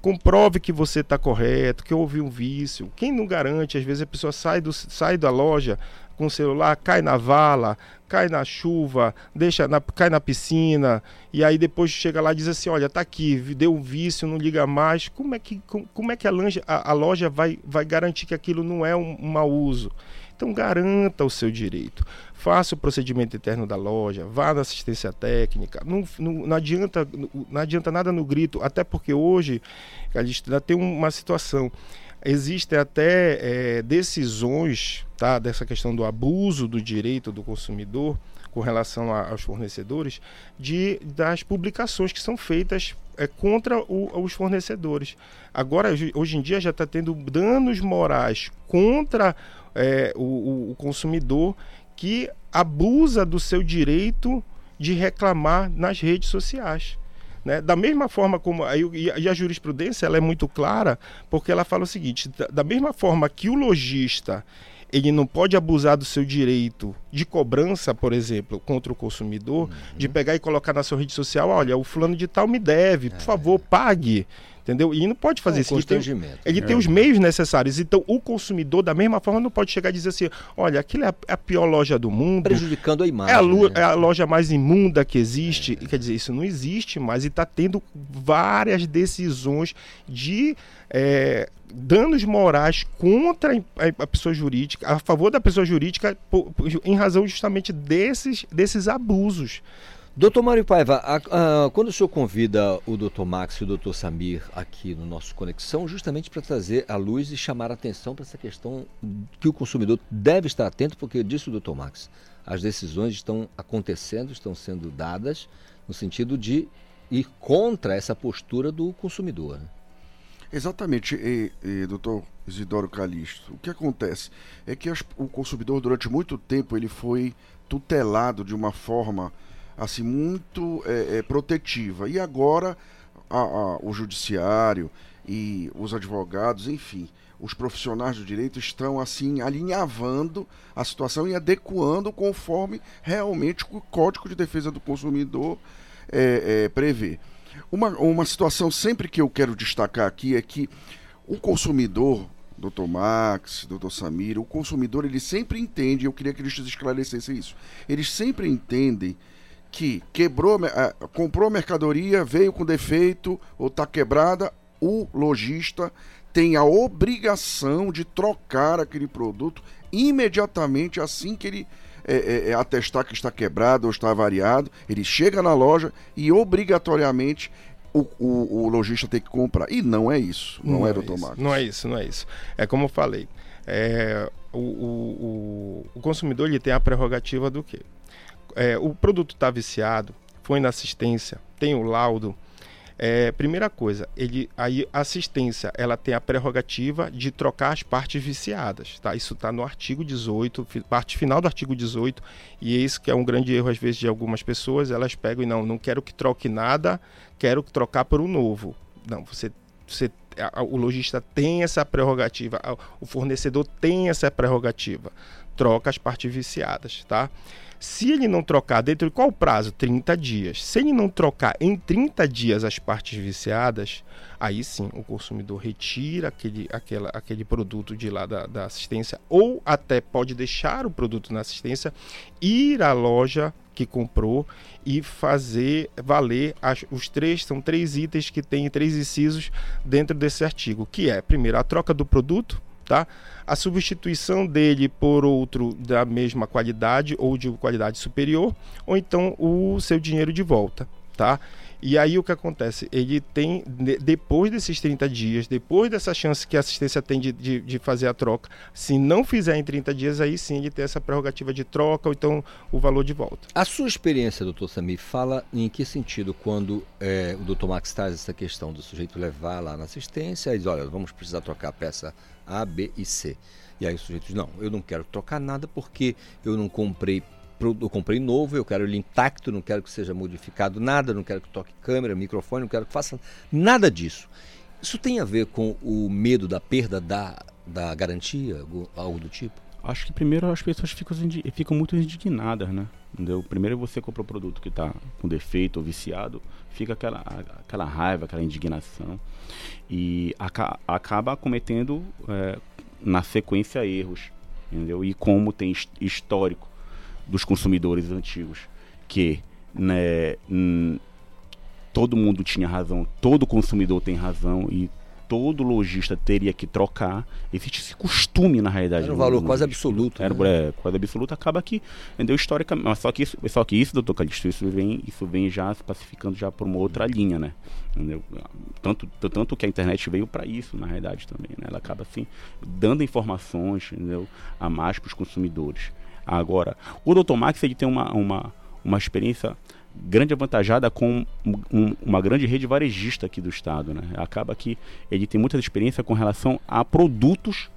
comprove que você está correto, que houve um vício. Quem não garante? Às vezes a pessoa sai, do, sai da loja com o celular, cai na vala, cai na chuva, deixa na, cai na piscina, e aí depois chega lá e diz assim, olha, tá aqui, deu um vício, não liga mais. Como é que, como, como é que a, loja, a, a, loja vai, vai garantir que aquilo não é um, um mau uso? Então garanta o seu direito. Faça o procedimento interno da loja, vá na assistência técnica. Não, não, não adianta, não adianta nada no grito, até porque hoje a gente ainda tem uma situação existem até é, decisões tá, dessa questão do abuso do direito do consumidor com relação a, aos fornecedores de das publicações que são feitas é, contra o, os fornecedores. Agora, hoje em dia já está tendo danos morais contra é, o, o consumidor que abusa do seu direito de reclamar nas redes sociais. Né? Da mesma forma como. E a jurisprudência ela é muito clara, porque ela fala o seguinte: da mesma forma que o lojista ele não pode abusar do seu direito de cobrança, por exemplo, contra o consumidor, uhum. de pegar e colocar na sua rede social, olha, o fulano de tal me deve, por é. favor, pague entendeu? E não pode fazer é um isso. Ele, tem, ele é. tem os meios necessários. Então, o consumidor, da mesma forma, não pode chegar e dizer assim: olha, aquilo é a, é a pior loja do mundo. Prejudicando a imagem. É a, né? é a loja mais imunda que existe. É. Quer dizer, isso não existe mais. E está tendo várias decisões de. É, danos morais contra a pessoa jurídica, a favor da pessoa jurídica, por, por, em razão justamente desses, desses abusos. Doutor Mário Paiva, a, a, quando o senhor convida o doutor Max e o doutor Samir aqui no nosso Conexão, justamente para trazer a luz e chamar a atenção para essa questão que o consumidor deve estar atento, porque disse o doutor Max, as decisões estão acontecendo, estão sendo dadas no sentido de ir contra essa postura do consumidor. Né? Exatamente, e, e, doutor Isidoro Calixto. O que acontece é que as, o consumidor, durante muito tempo, ele foi tutelado de uma forma assim muito é, é, protetiva. E agora a, a, o judiciário e os advogados, enfim, os profissionais do direito estão assim alinhavando a situação e adequando conforme realmente o Código de Defesa do Consumidor é, é, prevê. Uma, uma situação sempre que eu quero destacar aqui é que o consumidor, doutor Max, doutor Samir, o consumidor ele sempre entende, eu queria que eles esclarecessem isso, eles sempre entendem que quebrou, comprou a mercadoria, veio com defeito ou está quebrada, o lojista tem a obrigação de trocar aquele produto imediatamente assim que ele é, é, é, atestar que está quebrado ou está variado. Ele chega na loja e obrigatoriamente o, o, o lojista tem que comprar. E não é isso, não, não é, doutor Marcos? Não é isso, não é isso. É como eu falei. É, o, o, o, consumidor ele tem a prerrogativa do quê? É, o produto está viciado, foi na assistência, tem o laudo. É, primeira coisa, ele, aí a assistência ela tem a prerrogativa de trocar as partes viciadas, tá? Isso está no artigo 18, parte final do artigo 18, e é isso que é um grande erro às vezes de algumas pessoas, elas pegam e não, não quero que troque nada, quero trocar por um novo. Não, você, você o lojista tem essa prerrogativa, o fornecedor tem essa prerrogativa, troca as partes viciadas, tá? Se ele não trocar dentro de qual prazo? 30 dias. Se ele não trocar em 30 dias as partes viciadas, aí sim o consumidor retira aquele, aquela, aquele produto de lá da, da assistência, ou até pode deixar o produto na assistência, ir à loja que comprou e fazer valer as, os três são três itens que tem três incisos dentro desse artigo que é primeiro a troca do produto tá a substituição dele por outro da mesma qualidade ou de qualidade superior, ou então o seu dinheiro de volta, tá? E aí o que acontece? Ele tem, depois desses 30 dias, depois dessa chance que a assistência tem de, de, de, fazer a troca, se não fizer em 30 dias, aí sim ele tem essa prerrogativa de troca ou então o valor de volta. A sua experiência, doutor Sami, fala em que sentido quando é, o doutor Max traz essa questão do sujeito levar lá na assistência e diz, olha, vamos precisar trocar a peça a, B e C. E aí o sujeito diz, não, eu não quero trocar nada porque eu não comprei eu comprei novo, eu quero ele intacto, não quero que seja modificado nada, não quero que toque câmera, microfone, não quero que faça nada disso. Isso tem a ver com o medo da perda da, da garantia, algo do tipo? Acho que primeiro as pessoas ficam, ficam muito indignadas, né? Entendeu? Primeiro você compra um produto que está com defeito ou viciado, fica aquela, aquela raiva, aquela indignação e aca acaba cometendo é, na sequência erros, entendeu? E como tem histórico dos consumidores antigos que né, todo mundo tinha razão, todo consumidor tem razão e todo lojista teria que trocar. Existe esse costume, na realidade. Era um valor quase absoluto. Era né? é, quase absoluto, acaba que, entendeu? Histórica, mas só que isso, só que isso, doutor Calixto, isso vem, isso vem já se pacificando já por uma outra linha, né? Entendeu? Tanto, tanto que a internet veio para isso, na realidade, também, né? Ela acaba, assim, dando informações, entendeu? A mais para os consumidores. Agora, o doutor Max, ele tem uma, uma, uma experiência grande avantajada com um, uma grande rede varejista aqui do estado, né? Acaba que ele tem muita experiência com relação a produtos,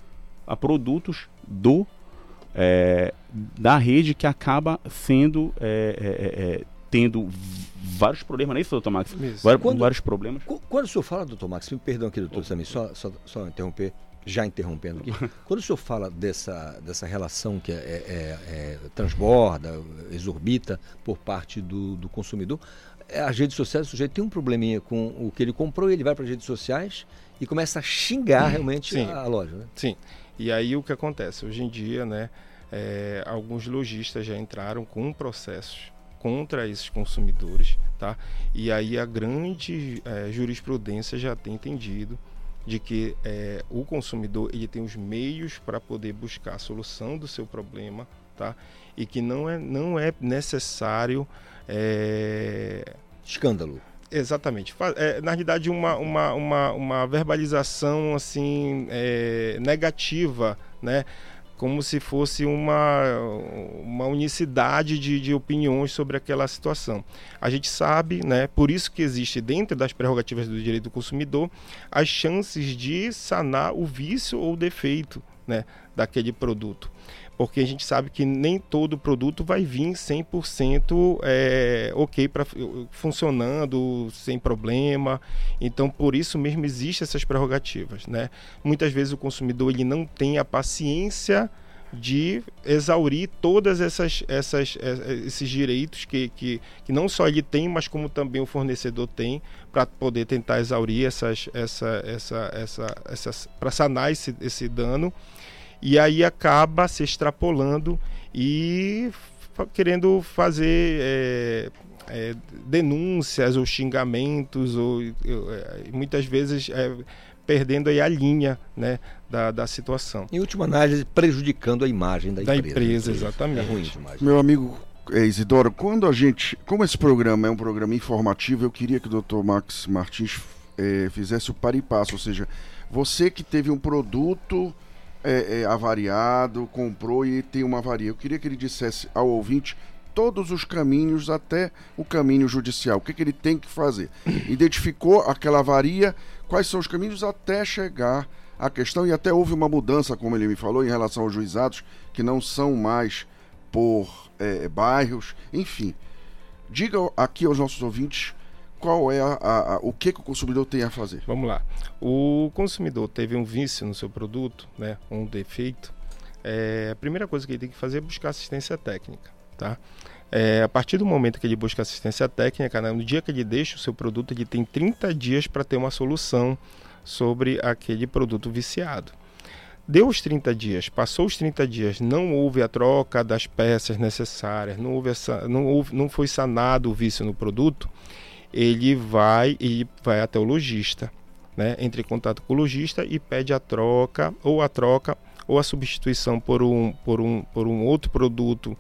a produtos do é, da rede que acaba sendo é, é, é, é tendo vários problemas, não é isso, doutor Max? Vários, quando, vários problemas. Quando o senhor fala, doutor Max, me perdão aqui, doutor Samir, só, só, só interromper já interrompendo aqui, quando o senhor fala dessa, dessa relação que é, é, é, transborda, exorbita por parte do, do consumidor, é, as redes sociais, o sujeito tem um probleminha com o que ele comprou, ele vai para as redes sociais e começa a xingar realmente a, a, loja. Né? Sim. E aí o que acontece? Hoje em dia, né, é, alguns lojistas já entraram com processos contra esses consumidores, tá? E aí a grande é, jurisprudência já tem entendido de que é, o consumidor ele tem os meios para poder buscar a solução do seu problema, tá? E que não é, não é necessário é... escândalo. Exatamente. É, na realidade, uma, uma, uma, uma verbalização assim é, negativa, né? Como se fosse uma, uma unicidade de, de opiniões sobre aquela situação. A gente sabe, né, por isso que existe dentro das prerrogativas do direito do consumidor as chances de sanar o vício ou o defeito né, daquele produto porque a gente sabe que nem todo produto vai vir 100% é, ok para funcionando sem problema. Então, por isso mesmo existem essas prerrogativas, né? Muitas vezes o consumidor ele não tem a paciência de exaurir todas essas, essas é, esses direitos que, que, que não só ele tem, mas como também o fornecedor tem para poder tentar exaurir essas, essa, essa, essa, essas para sanar esse, esse dano e aí acaba se extrapolando e querendo fazer é, é, denúncias ou xingamentos ou é, muitas vezes é, perdendo aí a linha né, da, da situação. Em última análise, prejudicando a imagem da, da empresa. empresa exatamente. É ruim demais. Meu amigo é, Isidoro, quando a gente. Como esse programa é um programa informativo, eu queria que o Dr. Max Martins é, fizesse o par e passo, ou seja, você que teve um produto é, é, avariado, comprou e tem uma avaria. Eu queria que ele dissesse ao ouvinte todos os caminhos até o caminho judicial. O que, que ele tem que fazer? Identificou aquela avaria, quais são os caminhos até chegar à questão, e até houve uma mudança, como ele me falou, em relação aos juizados, que não são mais por é, bairros, enfim. Diga aqui aos nossos ouvintes qual é a, a, a, o que, que o consumidor tem a fazer? Vamos lá. O consumidor teve um vício no seu produto, né, um defeito. É, a primeira coisa que ele tem que fazer é buscar assistência técnica, tá? É, a partir do momento que ele busca assistência técnica, né, no dia que ele deixa o seu produto, ele tem 30 dias para ter uma solução sobre aquele produto viciado. Deu os 30 dias, passou os 30 dias, não houve a troca das peças necessárias, não, houve essa, não, houve, não foi sanado o vício no produto, ele vai e vai até o lojista, né? Entre em contato com o lojista e pede a troca ou a troca ou a substituição por um, por um, por um outro produto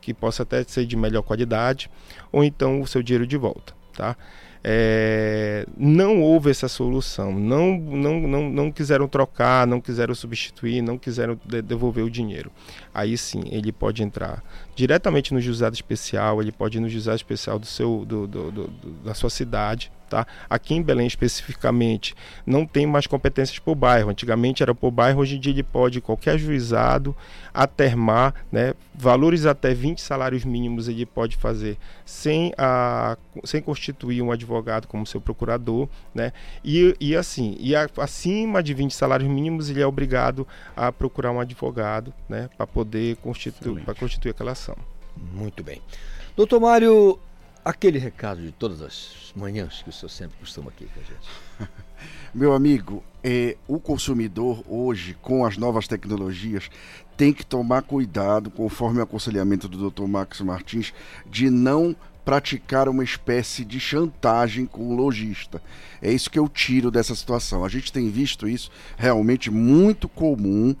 que possa até ser de melhor qualidade ou então o seu dinheiro de volta, tá? É, não houve essa solução, não, não, não, não quiseram trocar, não quiseram substituir, não quiseram de, devolver o dinheiro. Aí sim, ele pode entrar diretamente no juizado especial, ele pode ir no juizado especial do seu, do, do, do, da sua cidade, Tá? Aqui em Belém especificamente não tem mais competências por bairro. Antigamente era por bairro, hoje em dia ele pode qualquer juizado, atermar, né, valores até 20 salários mínimos ele pode fazer sem, a, sem constituir um advogado como seu procurador, né, e, e assim, e a, acima de 20 salários mínimos ele é obrigado a procurar um advogado, né, para poder constituir, para constituir aquela ação. Muito bem. Doutor Mário, aquele recado de todas as manhãs que o senhor sempre costuma aqui com a gente. Meu amigo, é, o consumidor hoje, com as novas tecnologias, tem que tomar cuidado, conforme o aconselhamento do Dr. Max Martins, de não praticar uma espécie de chantagem com o lojista. É isso que eu tiro dessa situação. A gente tem visto isso realmente muito comum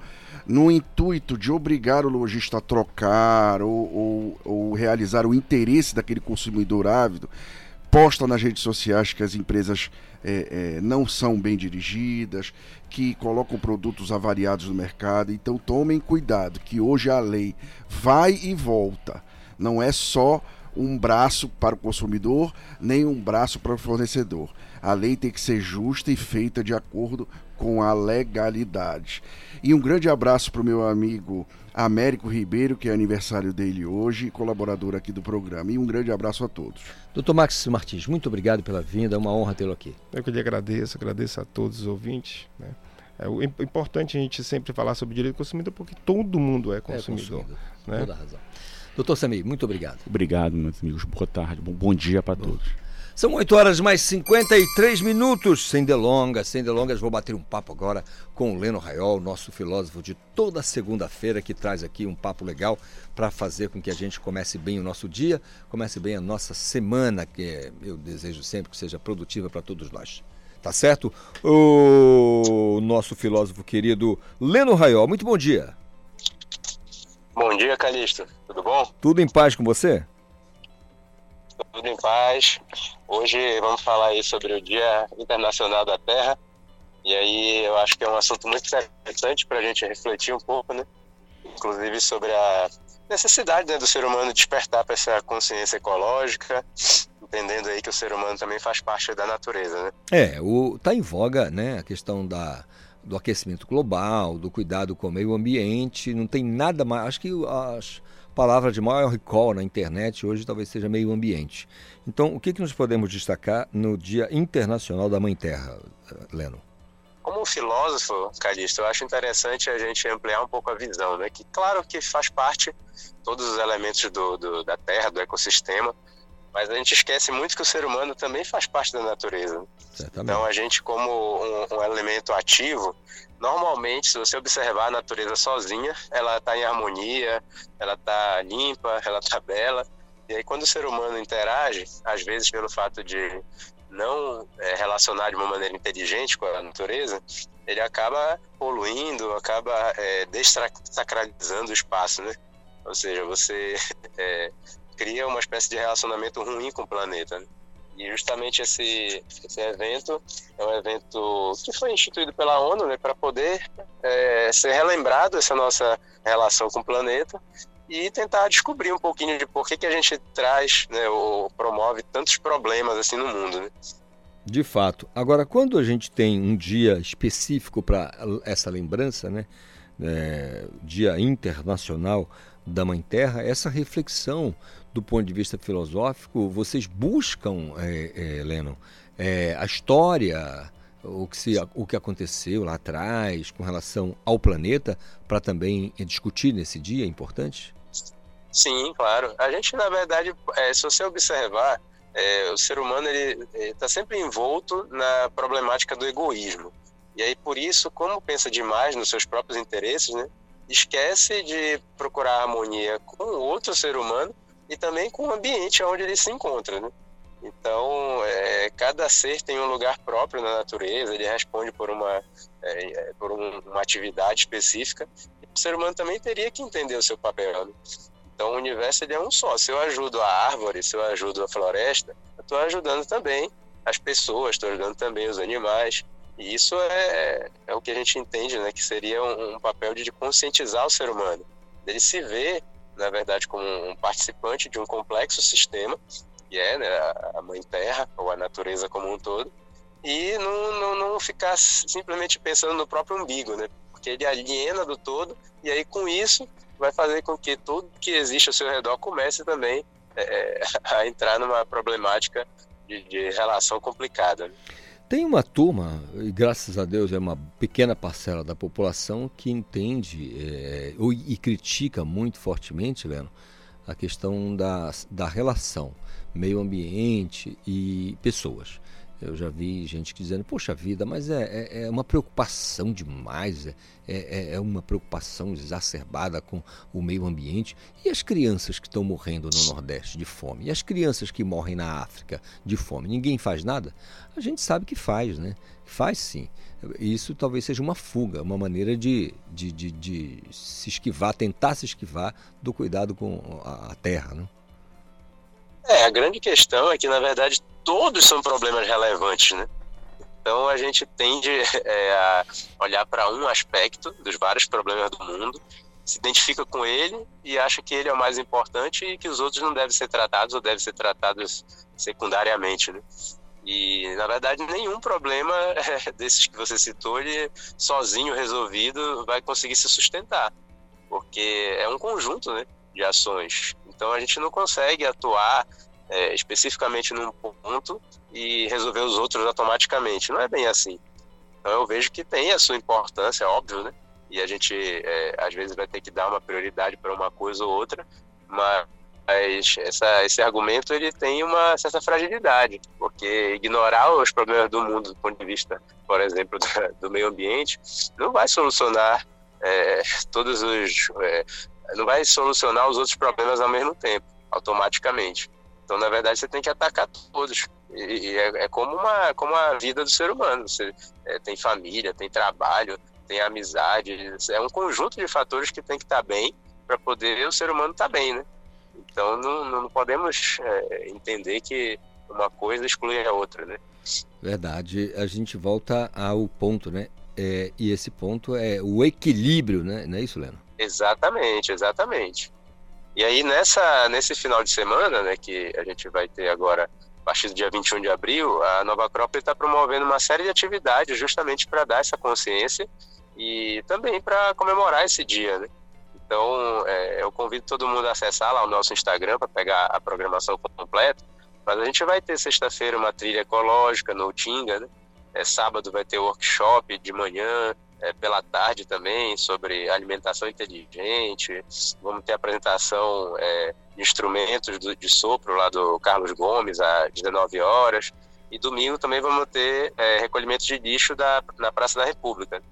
no intuito de obrigar o lojista a trocar ou, ou, ou realizar o interesse daquele consumidor ávido, posta nas redes sociais que as empresas é, é, não são bem dirigidas, que colocam produtos avariados no mercado. Então tomem cuidado, que hoje a lei vai e volta. Não é só um braço para o consumidor, nem um braço para o fornecedor. A lei tem que ser justa e feita de acordo com a legalidade. E um grande abraço para o meu amigo Américo Ribeiro, que é aniversário dele hoje, colaborador aqui do programa. E um grande abraço a todos. Doutor Max Martins, muito obrigado pela vinda, é uma honra tê-lo aqui. Eu que lhe agradeço, agradeço a todos os ouvintes. Né? É o importante a gente sempre falar sobre direito do consumidor, porque todo mundo é consumidor. É consumidor. Né? Toda razão. Doutor Samir, muito obrigado. Obrigado, meus amigos. Boa tarde, bom, bom dia para todos. São 8 horas mais 53 minutos. Sem delongas, sem delongas, vou bater um papo agora com o Leno Raiol, nosso filósofo de toda segunda-feira, que traz aqui um papo legal para fazer com que a gente comece bem o nosso dia, comece bem a nossa semana, que eu desejo sempre que seja produtiva para todos nós. Tá certo? O nosso filósofo querido Leno Raiol, muito bom dia. Bom dia, Calixto. Tudo bom? Tudo em paz com você? Tudo em paz. Hoje vamos falar aí sobre o Dia Internacional da Terra. E aí eu acho que é um assunto muito interessante para a gente refletir um pouco, né? Inclusive sobre a necessidade né, do ser humano despertar para essa consciência ecológica, entendendo aí que o ser humano também faz parte da natureza, né? É, o, tá em voga, né, a questão da, do aquecimento global, do cuidado com o meio ambiente, não tem nada mais, acho que as palavra de maior recall na internet hoje talvez seja meio ambiente. Então, o que, que nós podemos destacar no Dia Internacional da Mãe Terra, Leno? Como filósofo, Calixto, eu acho interessante a gente ampliar um pouco a visão, né? Que claro que faz parte todos os elementos do, do da Terra, do ecossistema, mas a gente esquece muito que o ser humano também faz parte da natureza. Então a gente como um, um elemento ativo, normalmente, se você observar a natureza sozinha, ela está em harmonia, ela está limpa, ela está bela. E aí, quando o ser humano interage, às vezes pelo fato de não é, relacionar de uma maneira inteligente com a natureza, ele acaba poluindo, acaba é, o espaço, né? Ou seja, você é, cria uma espécie de relacionamento ruim com o planeta. Né? E justamente esse, esse evento é um evento que foi instituído pela ONU né, para poder é, ser relembrado essa nossa relação com o planeta e tentar descobrir um pouquinho de por que, que a gente traz né, ou promove tantos problemas assim no mundo. Né? De fato. Agora, quando a gente tem um dia específico para essa lembrança, né, é, Dia Internacional da Mãe Terra, essa reflexão do ponto de vista filosófico, vocês buscam, é, é, Lennon, é, a história, o que, se, o que aconteceu lá atrás com relação ao planeta, para também discutir nesse dia, é importante? Sim, claro. A gente, na verdade, é, se você observar, é, o ser humano está sempre envolto na problemática do egoísmo. E aí, por isso, como pensa demais nos seus próprios interesses, né, esquece de procurar harmonia com outro ser humano e também com o ambiente onde ele se encontra, né? Então, é, cada ser tem um lugar próprio na natureza, ele responde por uma, é, é por um, uma atividade específica. E o ser humano também teria que entender o seu papel. Né? Então, o universo ele é um só. Se eu ajudo a árvore, se eu ajudo a floresta, eu estou ajudando também as pessoas, estou ajudando também os animais. E isso é, é o que a gente entende, né? Que seria um, um papel de conscientizar o ser humano. Ele se ver na verdade, como um participante de um complexo sistema que é né, a mãe terra, ou a natureza como um todo, e não, não, não ficar simplesmente pensando no próprio umbigo, né? Porque ele aliena do todo, e aí com isso vai fazer com que tudo que existe ao seu redor comece também é, a entrar numa problemática de, de relação complicada. Né? Tem uma turma, e graças a Deus é uma pequena parcela da população que entende é, e critica muito fortemente, Leno, a questão da, da relação meio ambiente e pessoas. Eu já vi gente dizendo, poxa vida, mas é, é, é uma preocupação demais, é, é, é, uma preocupação exacerbada com o meio ambiente. E as crianças que estão morrendo no Nordeste de fome? E as crianças que morrem na África de fome? Ninguém faz nada? A gente sabe que faz, né? Faz sim. Isso talvez seja uma fuga, uma maneira de, de, de, de se esquivar, tentar se esquivar do cuidado com a, a terra, né? É, a grande questão é que, na verdade, todos são problemas relevantes, né? Então a gente tende é, a olhar para um aspecto dos vários problemas do mundo, se identifica com ele e acha que ele é o mais importante e que os outros não devem ser tratados ou devem ser tratados secundariamente, né? E na verdade nenhum problema desses que você citou, ele sozinho resolvido vai conseguir se sustentar, porque é um conjunto, né, de ações. Então a gente não consegue atuar é, especificamente num ponto e resolver os outros automaticamente. Não é bem assim. Então eu vejo que tem a sua importância, óbvio, né? E a gente é, às vezes vai ter que dar uma prioridade para uma coisa ou outra, mas essa, esse argumento ele tem uma certa fragilidade, porque ignorar os problemas do mundo do ponto de vista, por exemplo, do, do meio ambiente, não vai solucionar é, todos os é, não vai solucionar os outros problemas ao mesmo tempo, automaticamente. Então, na verdade, você tem que atacar todos. E, e é, é, como, uma, como a vida do ser humano. Você é, tem família, tem trabalho, tem amizade. É um conjunto de fatores que tem que estar bem para poder o ser humano estar bem, né? Então, não, não podemos é, entender que uma coisa exclui a outra, né? Verdade. A gente volta ao ponto, né? É, e esse ponto é o equilíbrio, né? Não é isso, Leno? Exatamente, exatamente. E aí nessa nesse final de semana, né, que a gente vai ter agora a partir do dia 21 de abril, a Nova Acrópole está promovendo uma série de atividades justamente para dar essa consciência e também para comemorar esse dia, né? Então, é, eu convido todo mundo a acessar lá o nosso Instagram para pegar a programação completa. Mas a gente vai ter sexta-feira uma trilha ecológica no Tinga, né? É, sábado vai ter workshop de manhã, é, pela tarde também sobre alimentação inteligente. Vamos ter apresentação é, de instrumentos do, de sopro lá do Carlos Gomes às 19 horas. E domingo também vamos ter é, recolhimento de lixo da, na Praça da República.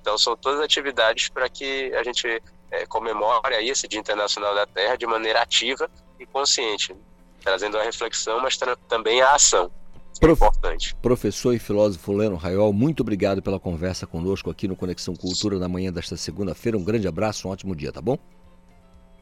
Então são todas atividades para que a gente é, comemore aí esse Dia Internacional da Terra de maneira ativa e consciente, trazendo a reflexão, mas também a ação. Prof... importante. Professor e filósofo Leno Raiol, muito obrigado pela conversa conosco aqui no Conexão Cultura na manhã desta segunda-feira. Um grande abraço, um ótimo dia, tá bom?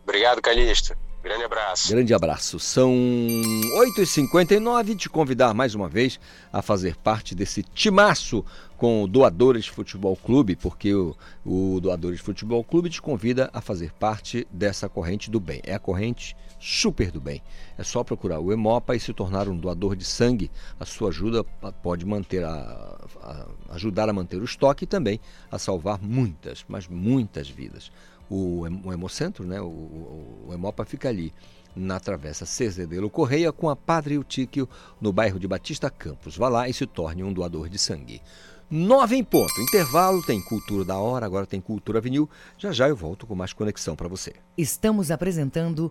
Obrigado, Calixto. Grande abraço. Grande abraço. São 8h59. Te convidar mais uma vez a fazer parte desse timaço com o Doadores Futebol Clube, porque o, o Doadores Futebol Clube te convida a fazer parte dessa corrente do bem. É a corrente super do bem. É só procurar o Hemopa e se tornar um doador de sangue. A sua ajuda pode manter a, a, ajudar a manter o estoque e também a salvar muitas, mas muitas vidas. O, o Hemocentro, né, o, o, Hemopa fica ali na Travessa Cezedelo Correia com a Padre Eutíquio no bairro de Batista Campos. Vá lá e se torne um doador de sangue. Nove em ponto. Intervalo, tem Cultura da Hora, agora tem Cultura Vinil. Já já eu volto com mais conexão para você. Estamos apresentando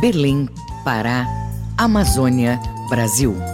Berlim, Pará, Amazônia, Brasil.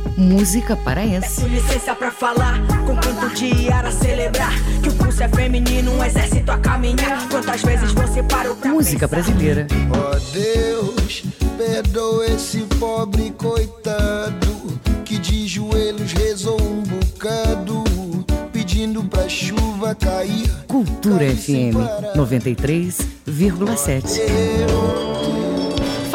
música paraense. Peço licença pra falar, com canto de ar a celebrar. Que o pulso é feminino, um exército a caminhar. Quantas vezes você parou pra Música brasileira. Ó Deus, perdoa esse pobre coitado que de joelhos rezou um bocado, pedindo pra chuva cair. Cultura FM 93,7.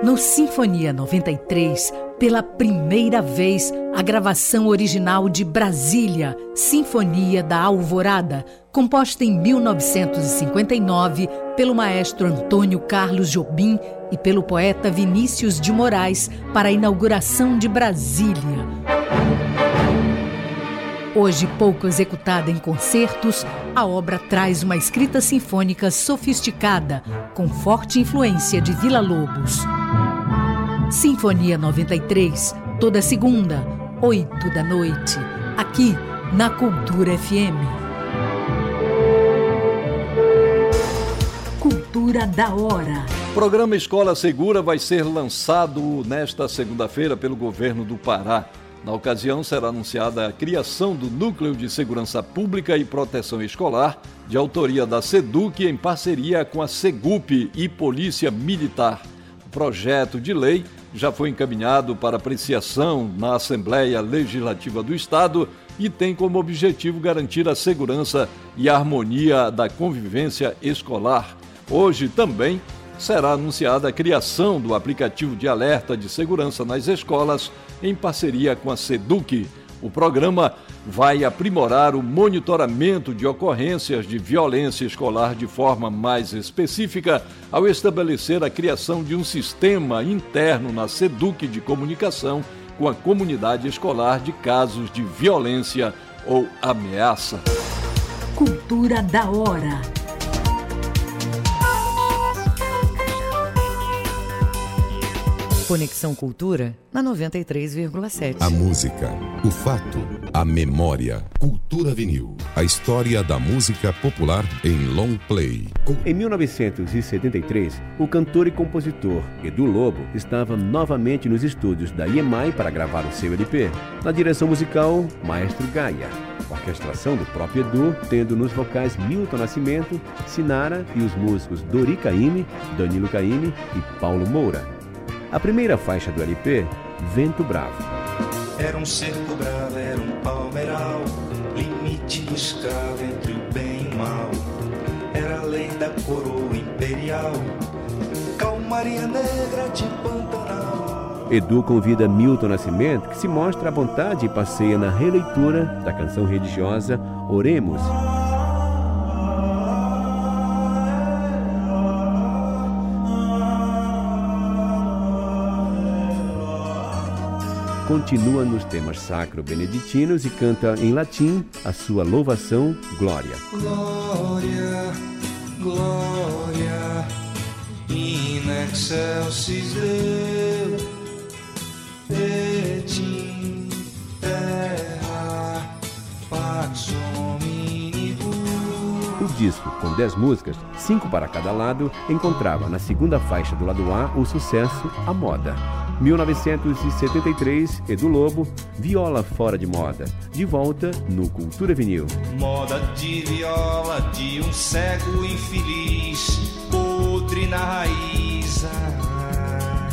No Sinfonia 93, pela primeira vez, a gravação original de Brasília, Sinfonia da Alvorada, composta em 1959 pelo maestro Antônio Carlos Jobim e pelo poeta Vinícius de Moraes, para a inauguração de Brasília. Hoje pouco executada em concertos, a obra traz uma escrita sinfônica sofisticada, com forte influência de Vila Lobos. Sinfonia 93, toda segunda, 8 da noite, aqui na Cultura FM. Cultura da hora. O programa Escola Segura vai ser lançado nesta segunda-feira pelo governo do Pará. Na ocasião, será anunciada a criação do Núcleo de Segurança Pública e Proteção Escolar, de autoria da SEDUC, em parceria com a SEGUP e Polícia Militar. O projeto de lei já foi encaminhado para apreciação na Assembleia Legislativa do Estado e tem como objetivo garantir a segurança e a harmonia da convivência escolar. Hoje também será anunciada a criação do aplicativo de alerta de segurança nas escolas em parceria com a SEDUC. O programa vai aprimorar o monitoramento de ocorrências de violência escolar de forma mais específica ao estabelecer a criação de um sistema interno na SEDUC de comunicação com a comunidade escolar de casos de violência ou ameaça. Cultura da hora. Conexão Cultura na 93,7. A música, o fato, a memória. Cultura Vinil. A história da música popular em long play. Em 1973, o cantor e compositor Edu Lobo estava novamente nos estúdios da EMI para gravar o seu LP. Na direção musical, Maestro Gaia. Orquestração do próprio Edu, tendo nos vocais Milton Nascimento, Sinara e os músicos Dori Caymmi, Danilo Caymmi e Paulo Moura. A primeira faixa do LP, Vento Bravo. Era um cerco bravo, era um palmeiral, limite do escravo entre o bem e o mal. Era a lei da coroa imperial, calmaria negra de Pantanal. Edu convida Milton Nascimento, que se mostra à vontade e passeia na releitura da canção religiosa Oremos. Continua nos temas sacro-beneditinos e canta em latim a sua louvação Glória. Glória, glória, in excelsis Deo, et in terra pax disco, com 10 músicas, 5 para cada lado, encontrava na segunda faixa do lado A o sucesso A Moda. 1973, Edu Lobo, Viola Fora de Moda. De volta no Cultura Vinil. Moda de viola de um cego infeliz, podre na raiz. Ah.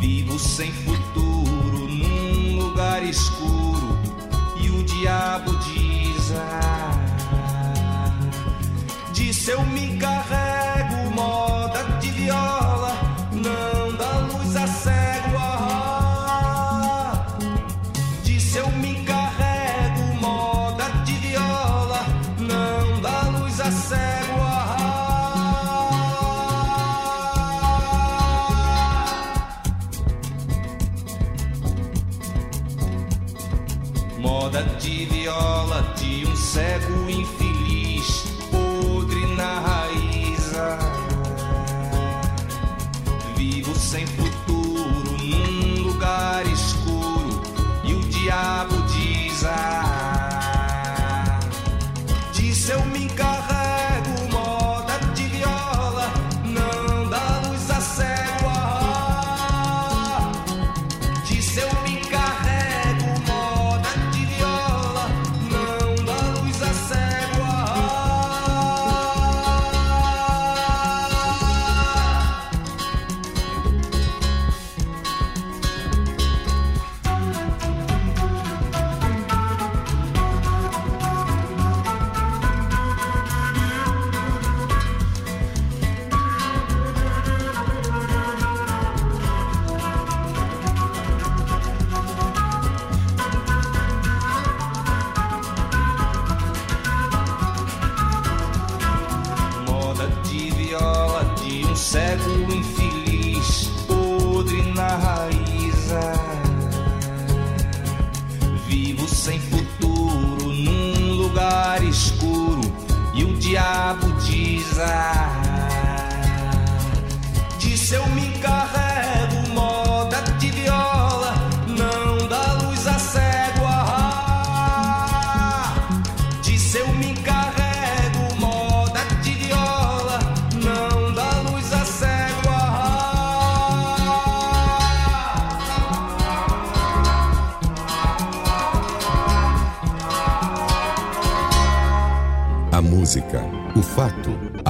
Vivo sem futuro num lugar escuro e o diabo diz: ah, eu me carrego, moda de viola,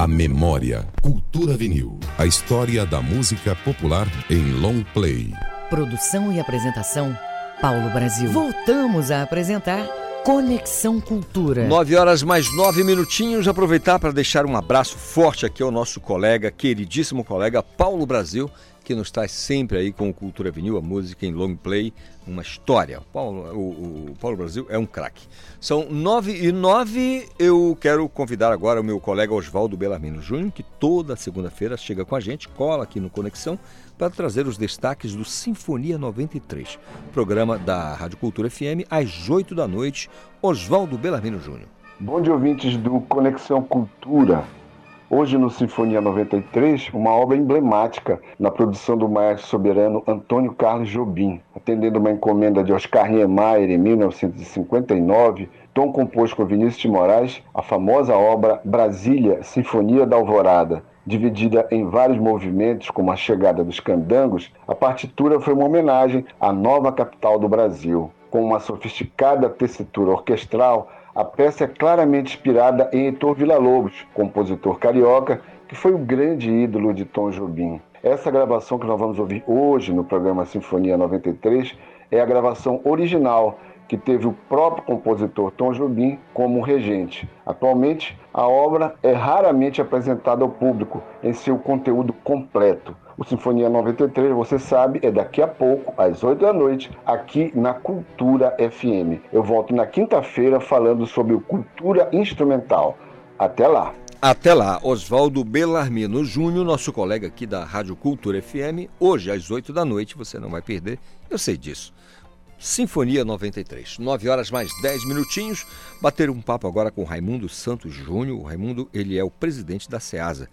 memória. Cultura Vinil. A história da música popular em long play. Produção e apresentação, Paulo Brasil. Voltamos a apresentar Conexão Cultura. Nove horas mais nove minutinhos. Aproveitar para deixar um abraço forte aqui ao nosso colega, queridíssimo colega Paulo Brasil, que nos traz sempre aí com o Cultura Vinil, a música em long play, uma história. Paulo, o, o Paulo Brasil é um craque. São nove e nove. Eu quero convidar agora o meu colega Oswaldo Belarmino Júnior, que toda segunda-feira chega com a gente, cola aqui no Conexão, para trazer os destaques do Sinfonia 93, programa da Rádio Cultura FM, às 8 da noite. Oswaldo Belarmino Júnior. Bom dia, ouvintes do Conexão Cultura. Hoje no Sinfonia 93, uma obra emblemática na produção do maestro soberano Antônio Carlos Jobim. Atendendo uma encomenda de Oscar Niemeyer em 1959, Tom compôs com Vinícius de Moraes a famosa obra Brasília, Sinfonia da Alvorada. Dividida em vários movimentos, como a chegada dos candangos, a partitura foi uma homenagem à nova capital do Brasil. Com uma sofisticada tessitura orquestral, a peça é claramente inspirada em Heitor Villa-Lobos, compositor carioca, que foi o grande ídolo de Tom Jobim. Essa gravação que nós vamos ouvir hoje no programa Sinfonia 93 é a gravação original, que teve o próprio compositor Tom Jobim como regente. Atualmente, a obra é raramente apresentada ao público em seu conteúdo completo. O Sinfonia 93, você sabe, é daqui a pouco, às 8 da noite, aqui na Cultura FM. Eu volto na quinta-feira falando sobre Cultura Instrumental. Até lá! Até lá, Oswaldo Belarmino Júnior, nosso colega aqui da Rádio Cultura FM, hoje às 8 da noite, você não vai perder, eu sei disso. Sinfonia 93. 9 horas mais 10 minutinhos. Bater um papo agora com Raimundo Santos Júnior. O Raimundo, ele é o presidente da SEASA.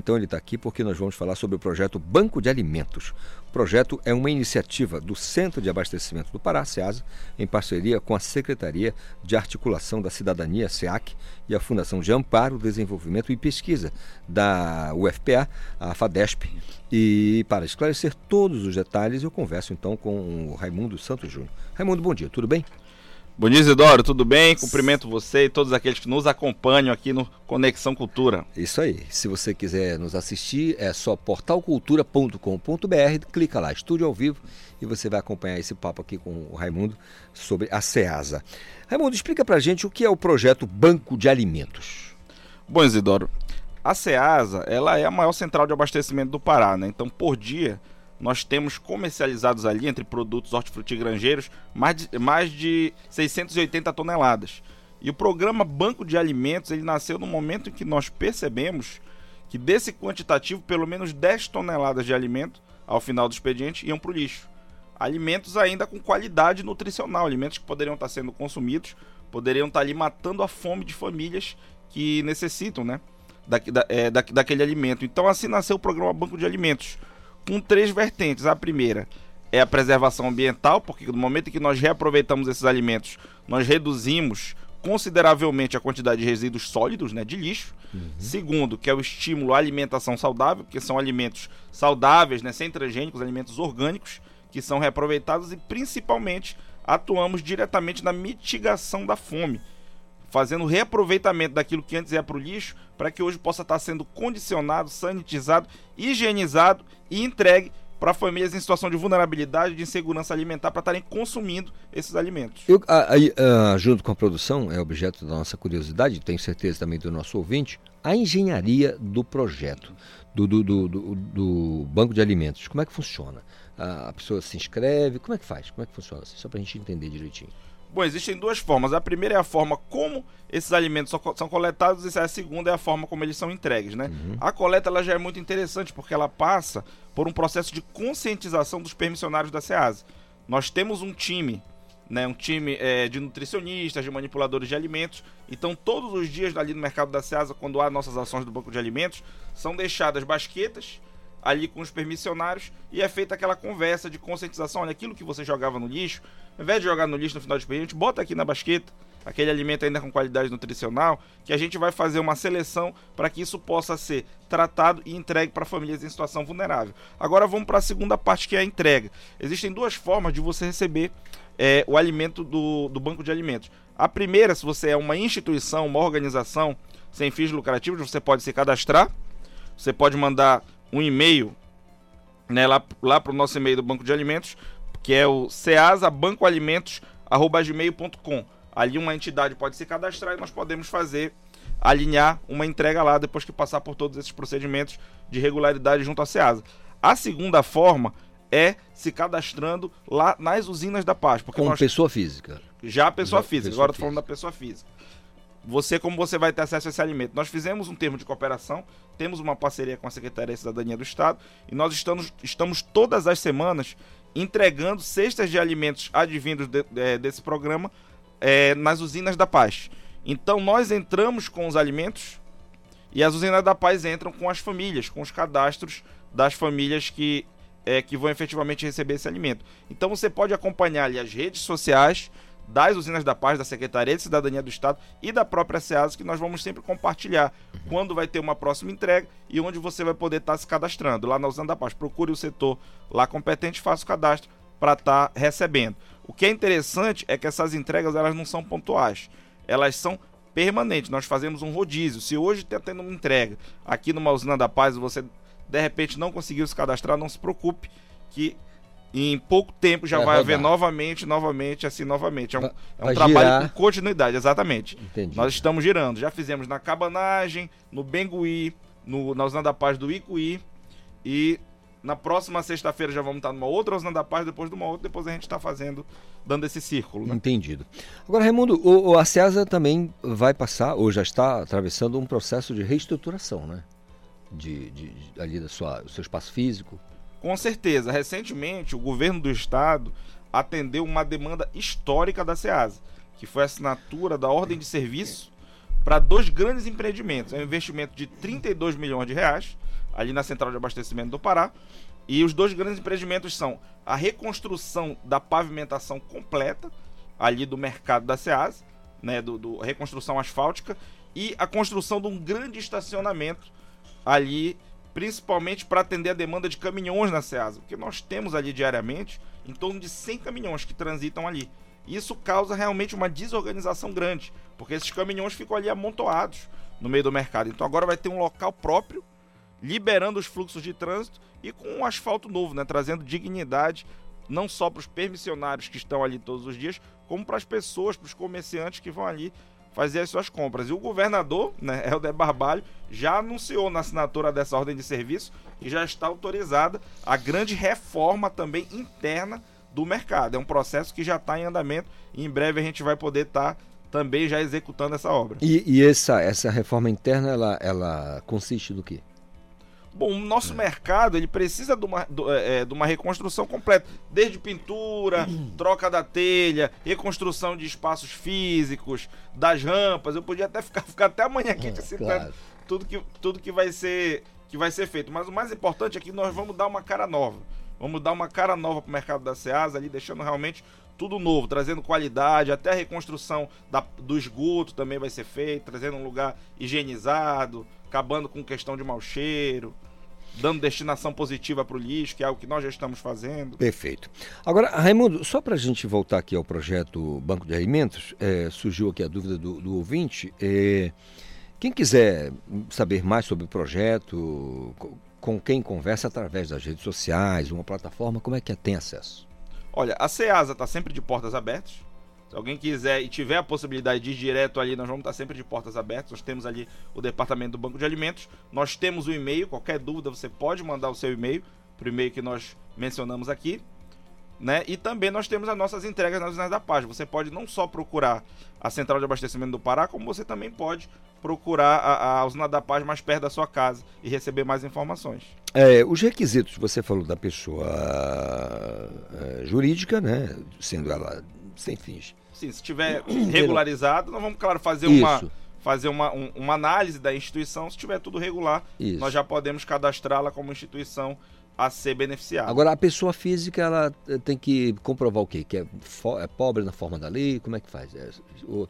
Então ele está aqui porque nós vamos falar sobre o projeto Banco de Alimentos. O projeto é uma iniciativa do Centro de Abastecimento do Pará, SEASA, em parceria com a Secretaria de Articulação da Cidadania, SEAC, e a Fundação de Amparo, Desenvolvimento e Pesquisa da UFPA, a FADESP. E para esclarecer todos os detalhes, eu converso então com o Raimundo Santos Júnior. Raimundo, bom dia, tudo bem? Bom dia, Isidoro, tudo bem? Cumprimento você e todos aqueles que nos acompanham aqui no Conexão Cultura. Isso aí. Se você quiser nos assistir, é só portalcultura.com.br, clica lá, estúdio ao vivo, e você vai acompanhar esse papo aqui com o Raimundo sobre a SEASA. Raimundo, explica pra gente o que é o projeto Banco de Alimentos. Bom, Isidoro, a SEASA ela é a maior central de abastecimento do Pará, né? Então, por dia, nós temos comercializados ali, entre produtos hortifrutigranjeiros, mais de, mais de 680 toneladas. E o programa Banco de Alimentos ele nasceu no momento em que nós percebemos que desse quantitativo, pelo menos 10 toneladas de alimento, ao final do expediente, iam para o lixo. Alimentos ainda com qualidade nutricional, alimentos que poderiam estar sendo consumidos, poderiam estar ali matando a fome de famílias que necessitam né, da, da, é, da, daquele alimento. Então assim nasceu o programa Banco de Alimentos com três vertentes. A primeira é a preservação ambiental, porque no momento em que nós reaproveitamos esses alimentos, nós reduzimos consideravelmente a quantidade de resíduos sólidos, né, de lixo. Uhum. Segundo, que é o estímulo à alimentação saudável, porque são alimentos saudáveis, né, sem transgênicos, alimentos orgânicos que são reaproveitados e principalmente atuamos diretamente na mitigação da fome, fazendo reaproveitamento daquilo que antes ia para o lixo, para que hoje possa estar sendo condicionado, sanitizado, higienizado e entregue para famílias em situação de vulnerabilidade, de insegurança alimentar, para estarem consumindo esses alimentos. Eu, aí, uh, junto com a produção, é objeto da nossa curiosidade, tenho certeza também do nosso ouvinte, a engenharia do projeto, do, do, do, do Banco de Alimentos. Como é que funciona? A pessoa se inscreve, como é que faz? Como é que funciona? Só para a gente entender direitinho. Bom, existem duas formas. A primeira é a forma como esses alimentos são coletados e a segunda é a forma como eles são entregues, né? Uhum. A coleta ela já é muito interessante porque ela passa por um processo de conscientização dos permissionários da SEASA. Nós temos um time, né, um time é, de nutricionistas, de manipuladores de alimentos. Então, todos os dias ali no mercado da SEASA, quando há nossas ações do banco de alimentos, são deixadas basquetas ali com os permissionários e é feita aquela conversa de conscientização. Olha, aquilo que você jogava no lixo, ao invés de jogar no lixo no final do expediente, bota aqui na basqueta aquele alimento ainda com qualidade nutricional, que a gente vai fazer uma seleção para que isso possa ser tratado e entregue para famílias em situação vulnerável. Agora vamos para a segunda parte, que é a entrega. Existem duas formas de você receber é, o alimento do, do banco de alimentos. A primeira, se você é uma instituição, uma organização sem fins lucrativos, você pode se cadastrar, você pode mandar um e-mail né, lá, lá para o nosso e-mail do Banco de Alimentos, que é o ceasabancoalimentos.gmail.com. Ali uma entidade pode se cadastrar e nós podemos fazer, alinhar uma entrega lá depois que passar por todos esses procedimentos de regularidade junto à Ceasa. A segunda forma é se cadastrando lá nas usinas da paz. Porque Como nós... pessoa física. Já pessoa Já física, pessoa agora estou falando da pessoa física você como você vai ter acesso a esse alimento. Nós fizemos um termo de cooperação, temos uma parceria com a Secretaria de Cidadania do Estado e nós estamos, estamos todas as semanas entregando cestas de alimentos advindos de, de, desse programa é, nas usinas da paz. Então nós entramos com os alimentos e as usinas da paz entram com as famílias, com os cadastros das famílias que, é, que vão efetivamente receber esse alimento. Então você pode acompanhar ali as redes sociais das usinas da paz, da Secretaria de Cidadania do Estado e da própria SEASA, que nós vamos sempre compartilhar quando vai ter uma próxima entrega e onde você vai poder estar tá se cadastrando. Lá na usina da paz, procure o setor lá competente, faça o cadastro para estar tá recebendo. O que é interessante é que essas entregas elas não são pontuais, elas são permanentes. Nós fazemos um rodízio. Se hoje está tendo uma entrega aqui numa usina da paz você de repente não conseguiu se cadastrar, não se preocupe que em pouco tempo já vai, vai haver novamente, novamente, assim, novamente. É um, é um trabalho girar. com continuidade, exatamente. Entendi. Nós estamos girando. Já fizemos na Cabanagem, no Bengui, no, na Usina da Paz do Icuí. E na próxima sexta-feira já vamos estar numa outra Usina da Paz, depois de uma outra, depois a gente está fazendo, dando esse círculo. Né? Entendido. Agora, Raimundo, o, o, a CESA também vai passar, ou já está atravessando um processo de reestruturação, né? De, de, de ali da sua, do seu espaço físico, com certeza, recentemente o governo do estado atendeu uma demanda histórica da SEASA, que foi a assinatura da ordem de serviço para dois grandes empreendimentos. É um investimento de 32 milhões de reais, ali na central de abastecimento do Pará. E os dois grandes empreendimentos são a reconstrução da pavimentação completa, ali do mercado da SEASA, né, do, do reconstrução asfáltica, e a construção de um grande estacionamento ali, principalmente para atender a demanda de caminhões na SEASA, porque nós temos ali diariamente em torno de 100 caminhões que transitam ali. Isso causa realmente uma desorganização grande, porque esses caminhões ficam ali amontoados no meio do mercado. Então agora vai ter um local próprio, liberando os fluxos de trânsito e com um asfalto novo, né, trazendo dignidade não só para os permissionários que estão ali todos os dias, como para as pessoas, para os comerciantes que vão ali fazer as suas compras. E o governador, né, Helder Barbalho, já anunciou na assinatura dessa ordem de serviço que já está autorizada a grande reforma também interna do mercado. É um processo que já está em andamento e em breve a gente vai poder estar tá também já executando essa obra. E, e, essa, essa reforma interna, ela, ela consiste do quê? Bom, o nosso é. mercado ele precisa de uma, de, é, de uma reconstrução completa, desde pintura, troca da telha, reconstrução de espaços físicos, das rampas. Eu podia até ficar, ficar até amanhã aqui é, citando claro. tudo, que, tudo que vai ser que vai ser feito. Mas o mais importante é que nós vamos dar uma cara nova. Vamos dar uma cara nova para o mercado da SEASA ali, deixando realmente tudo novo, trazendo qualidade, até a reconstrução da, do esgoto também vai ser feita, trazendo um lugar higienizado, acabando com questão de mau cheiro, dando destinação positiva para o lixo, que é algo que nós já estamos fazendo. Perfeito. Agora, Raimundo, só para a gente voltar aqui ao projeto Banco de Alimentos, é, surgiu aqui a dúvida do, do ouvinte. É, quem quiser saber mais sobre o projeto, com quem conversa através das redes sociais, uma plataforma, como é que tem acesso? Olha, a SEASA está sempre de portas abertas. Se alguém quiser e tiver a possibilidade de ir direto ali, nós vamos estar sempre de portas abertas. Nós temos ali o departamento do Banco de Alimentos. Nós temos o e-mail. Qualquer dúvida você pode mandar o seu e-mail para o e-mail que nós mencionamos aqui. Né? E também nós temos as nossas entregas nas usinas da Paz. Você pode não só procurar a central de abastecimento do Pará, como você também pode procurar a, a usina da Paz mais perto da sua casa e receber mais informações. É, os requisitos, você falou da pessoa é, jurídica, né? Sendo ela sem fins. Sim, se tiver regularizado, nós vamos, claro, fazer Isso. uma fazer uma, um, uma análise da instituição. Se tiver tudo regular, Isso. nós já podemos cadastrá-la como instituição a ser beneficiada. Agora, a pessoa física, ela eh, tem que comprovar o quê? Que é, é pobre na forma da lei? Como é que faz? É,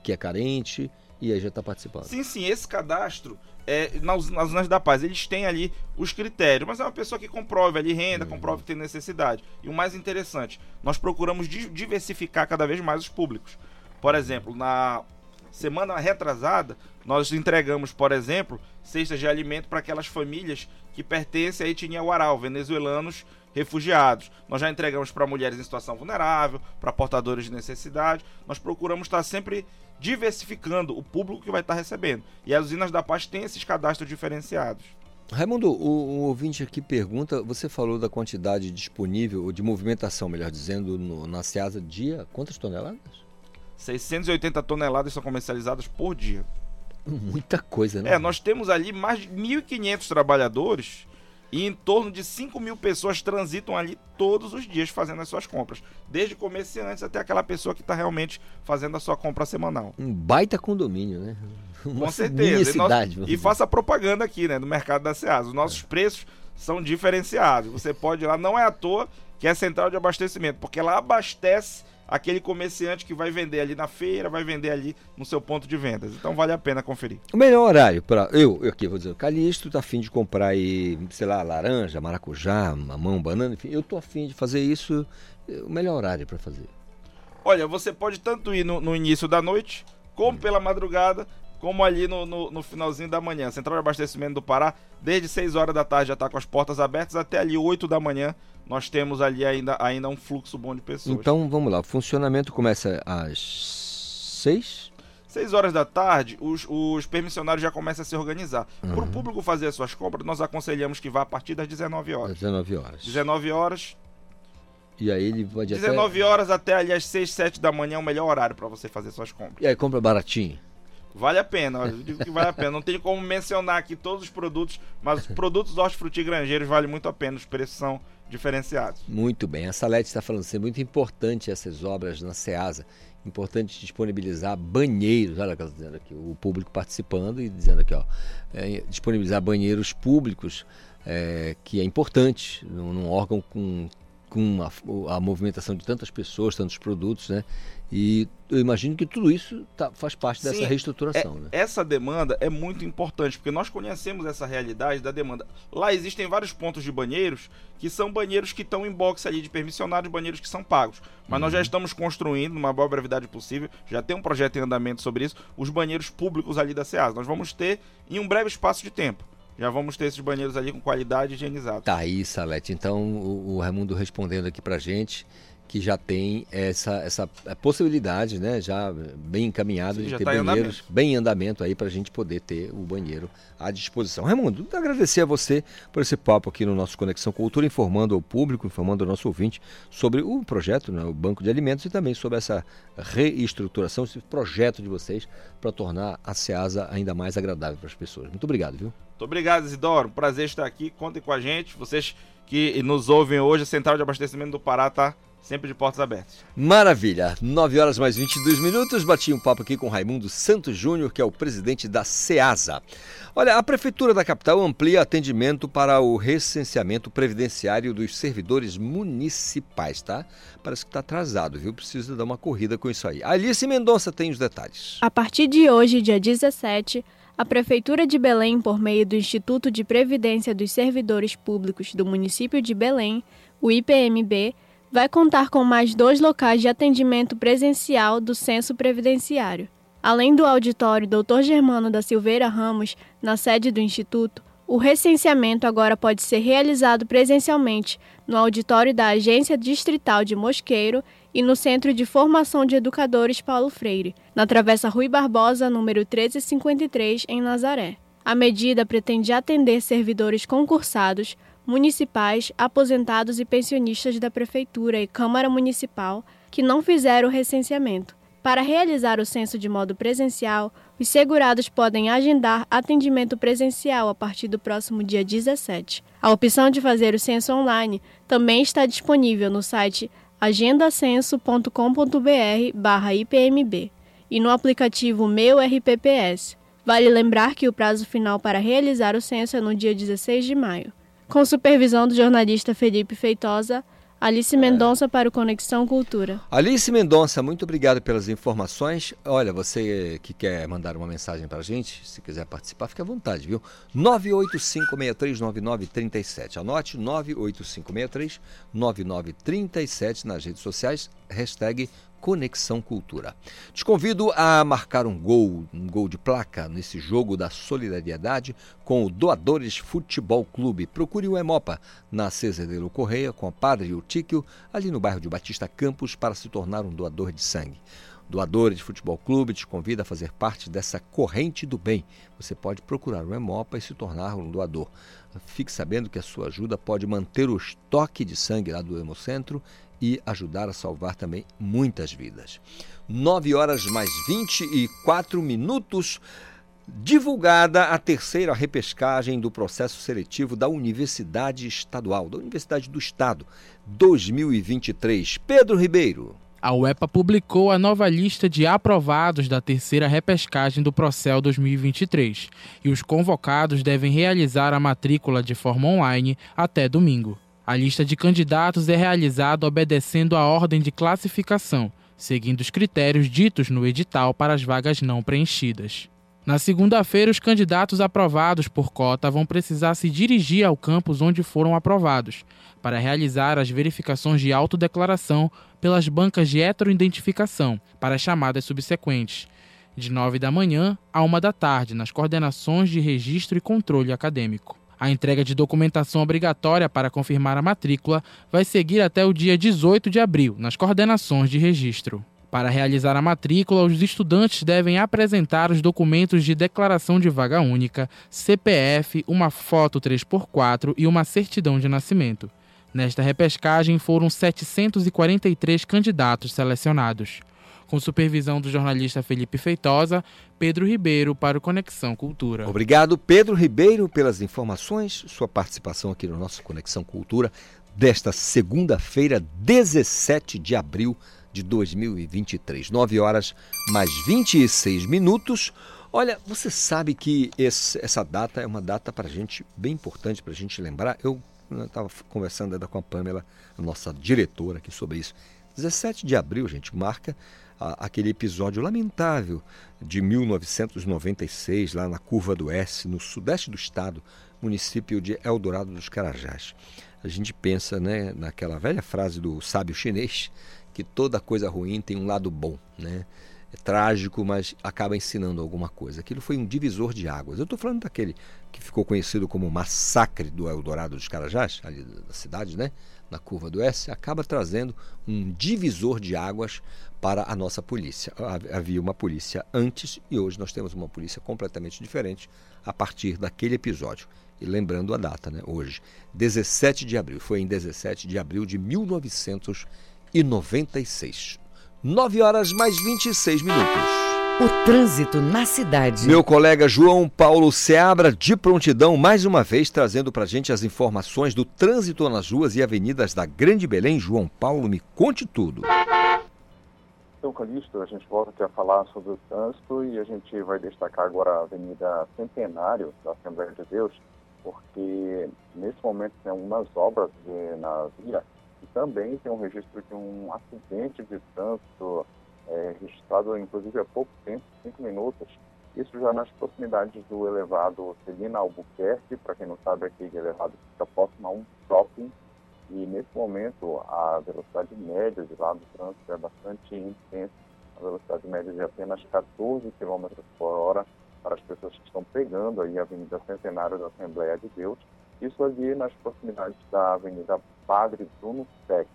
que é carente? E aí já está participando. Sim, sim. Esse cadastro, é, nas, nas Unas da Paz, eles têm ali os critérios. Mas é uma pessoa que comprove ali renda, uhum. comprove que tem necessidade. E o mais interessante, nós procuramos diversificar cada vez mais os públicos. Por exemplo, na semana retrasada, nós entregamos, por exemplo, cestas de alimento para aquelas famílias que pertencem à etnia Uaral, venezuelanos refugiados. Nós já entregamos para mulheres em situação vulnerável, para portadores de necessidade. Nós procuramos estar sempre diversificando o público que vai estar recebendo. E as usinas da paz têm esses cadastros diferenciados. Raimundo, o, o, ouvinte aqui pergunta, você falou da quantidade disponível, de movimentação, melhor dizendo, no, na Ceasa dia, quantas toneladas? 680 toneladas são comercializadas por dia. Muita coisa, né? É, nós temos ali mais de 1.500 trabalhadores e em torno de 5 mil pessoas transitam ali todos os dias fazendo as suas compras. Desde comerciantes até aquela pessoa que está realmente fazendo a sua compra semanal. Um baita condomínio, né? Uma Com certeza. Cidade, e, nós, e faça propaganda aqui, né? No mercado da Ceasa. Os nossos é. preços são diferenciados. Você pode ir lá, não é à toa que é central de abastecimento, porque ela abastece aquele comerciante que vai vender ali na feira, vai vender ali no seu ponto de vendas. Então vale a pena conferir. O melhor horário para eu, eu aqui vou dizer, Calixto tá afim de comprar aí, sei lá, laranja, maracujá, mamão, banana, enfim, eu tô afim de fazer isso, o melhor horário para fazer. Olha, você pode tanto ir no, no início da noite, como pela madrugada, como ali no, no, no, finalzinho da manhã. Central de Abastecimento do Pará, desde 6 horas da tarde já está com as portas abertas, até ali 8 da manhã nós temos ali ainda, ainda um fluxo bom de pessoas. Então vamos lá, o funcionamento começa às 6? 6 horas da tarde, os, os permissionários já começam a se organizar. Uhum. Para o público fazer as suas compras, nós aconselhamos que vá a partir das 19 horas. 19 horas. 19 horas. E aí ele pode 19 até... horas até ali às 6, 7 da manhã é o melhor horário para você fazer suas compras. E aí compra baratinho? Vale a pena, eu digo que vale a pena. Não tem como mencionar aqui todos os produtos, mas os produtos hortifrutigranjeiros vale muito a pena, os preços são diferenciados. Muito bem, a Salete está falando assim, é muito importante essas obras na SEASA, importante disponibilizar banheiros, olha o que ela está dizendo aqui, o público participando e dizendo aqui, ó, é, disponibilizar banheiros públicos, é, que é importante num, num órgão com com a, a, movimentação de tantas pessoas, tantos produtos, né? E eu imagino que tudo isso tá, faz parte dessa Sim, reestruturação. É, né? Essa demanda é muito importante, porque nós conhecemos essa realidade da demanda. Lá existem vários pontos de banheiros que são banheiros que estão em box ali de permissionários, banheiros que são pagos. Mas uhum. nós já uhum. estamos construindo, numa boa brevidade possível, já tem um projeto em andamento sobre isso, os banheiros públicos ali da SEAS. Nós vamos ter em um breve espaço de tempo já vamos ter esses banheiros ali com qualidade higienizada. Tá aí, Salete. Então, o, o Raimundo respondendo aqui pra gente que já tem essa, essa possibilidade, né, já bem encaminhado Sim, de ter tá banheiros em bem em andamento aí para a gente poder ter o banheiro à disposição. Raimundo, agradecer a você por esse papo aqui no nosso Conexão Cultura, informando ao público, informando ao nosso ouvinte sobre o projeto, né, o Banco de Alimentos e também sobre essa reestruturação, esse projeto de vocês para tornar a SEASA ainda mais agradável para as pessoas. Muito obrigado, viu? Muito obrigado, Isidoro. Prazer estar aqui. Contem com a gente. Vocês que nos ouvem hoje, a Central de Abastecimento do Pará está Sempre de portas abertas. Maravilha. 9 horas mais 22 minutos. Bati um papo aqui com Raimundo Santos Júnior, que é o presidente da SEASA. Olha, a Prefeitura da capital amplia atendimento para o recenseamento previdenciário dos servidores municipais, tá? Parece que está atrasado, viu? Precisa dar uma corrida com isso aí. Alice Mendonça tem os detalhes. A partir de hoje, dia 17, a Prefeitura de Belém, por meio do Instituto de Previdência dos Servidores Públicos do município de Belém, o IPMB, vai contar com mais dois locais de atendimento presencial do Censo Previdenciário. Além do auditório Dr. Germano da Silveira Ramos, na sede do Instituto, o recenseamento agora pode ser realizado presencialmente no auditório da Agência Distrital de Mosqueiro e no Centro de Formação de Educadores Paulo Freire, na Travessa Rui Barbosa, número 1353, em Nazaré. A medida pretende atender servidores concursados municipais, aposentados e pensionistas da Prefeitura e Câmara Municipal que não fizeram o recenseamento. Para realizar o censo de modo presencial, os segurados podem agendar atendimento presencial a partir do próximo dia 17. A opção de fazer o censo online também está disponível no site agendacenso.com.br/ipmb e no aplicativo Meu RPPS. Vale lembrar que o prazo final para realizar o censo é no dia 16 de maio com supervisão do jornalista Felipe Feitosa. Alice Mendonça para o Conexão Cultura. Alice Mendonça, muito obrigado pelas informações. Olha, você que quer mandar uma mensagem para a gente, se quiser participar, fique à vontade, viu? 985639937. Anote 985639937 nas redes sociais, hashtag Conexão Cultura. Te convido a marcar um gol, um gol de placa nesse jogo da solidariedade com o Doadores Futebol Clube. Procure o Emopa na Cesarelo Correia com a Padre Eutíquio, ali no bairro de Batista Campos, para se tornar um doador de sangue. Doadores de Futebol Clube te convida a fazer parte dessa corrente do bem. Você pode procurar o Emopa e se tornar um doador. Fique sabendo que a sua ajuda pode manter o estoque de sangue lá do Hemocentro e ajudar a salvar também muitas vidas. 9 horas mais 24 minutos. Divulgada a terceira repescagem do processo seletivo da Universidade Estadual, da Universidade do Estado, 2023. Pedro Ribeiro. A UEPA publicou a nova lista de aprovados da terceira repescagem do Procel 2023 e os convocados devem realizar a matrícula de forma online até domingo. A lista de candidatos é realizada obedecendo à ordem de classificação, seguindo os critérios ditos no edital para as vagas não preenchidas. Na segunda-feira, os candidatos aprovados por cota vão precisar se dirigir ao campus onde foram aprovados, para realizar as verificações de autodeclaração pelas bancas de heteroidentificação para as chamadas subsequentes, de 9 da manhã a 1 da tarde, nas coordenações de registro e controle acadêmico. A entrega de documentação obrigatória para confirmar a matrícula vai seguir até o dia 18 de abril, nas coordenações de registro. Para realizar a matrícula, os estudantes devem apresentar os documentos de declaração de vaga única, CPF, uma foto 3x4 e uma certidão de nascimento. Nesta repescagem foram 743 candidatos selecionados. Com supervisão do jornalista Felipe Feitosa, Pedro Ribeiro para o Conexão Cultura. Obrigado, Pedro Ribeiro, pelas informações, sua participação aqui no nosso Conexão Cultura desta segunda-feira, 17 de abril de 2023. 9 horas mais 26 minutos. Olha, você sabe que esse, essa data é uma data para a gente bem importante para a gente lembrar. Eu estava conversando ainda com a Pamela, a nossa diretora aqui sobre isso. 17 de abril, gente, marca a, aquele episódio lamentável de 1996, lá na Curva do S, no sudeste do estado, município de Eldorado dos Carajás. A gente pensa né, naquela velha frase do sábio chinês, que toda coisa ruim tem um lado bom, né? É trágico, mas acaba ensinando alguma coisa. Aquilo foi um divisor de águas. Eu estou falando daquele que ficou conhecido como massacre do Eldorado dos Carajás, ali da cidade, né? na curva do S, acaba trazendo um divisor de águas para a nossa polícia. Havia uma polícia antes e hoje nós temos uma polícia completamente diferente a partir daquele episódio. E lembrando a data, né? hoje, 17 de abril, foi em 17 de abril de 1996. 9 horas mais 26 minutos. O trânsito na cidade. Meu colega João Paulo Seabra, de prontidão, mais uma vez trazendo para gente as informações do trânsito nas ruas e avenidas da Grande Belém. João Paulo, me conte tudo. Então, Calixto, a gente volta aqui a falar sobre o trânsito e a gente vai destacar agora a Avenida Centenário da Assembleia de Deus, porque nesse momento tem algumas obras na via e também tem um registro de um acidente de trânsito é, registrado inclusive há pouco tempo, cinco minutos. Isso já nas proximidades do elevado Celina Albuquerque, para quem não sabe, aquele elevado fica próximo a um shopping. E nesse momento a velocidade média de lá do trânsito é bastante intensa, a velocidade média de apenas 14 km por hora para as pessoas que estão pegando aí a Avenida Centenário da Assembleia de Deus. Isso ali nas proximidades da Avenida Padre Bruno Sec.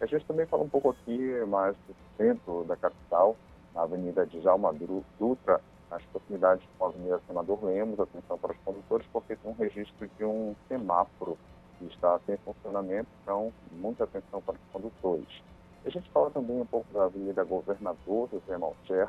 A gente também fala um pouco aqui mais do centro da capital, na Avenida Djalma Dutra, nas proximidades com a Avenida Senador Lemos. Atenção para os condutores, porque tem um registro de um semáforo que está sem funcionamento, então muita atenção para os condutores. A gente fala também um pouco da Avenida Governador José Malcher,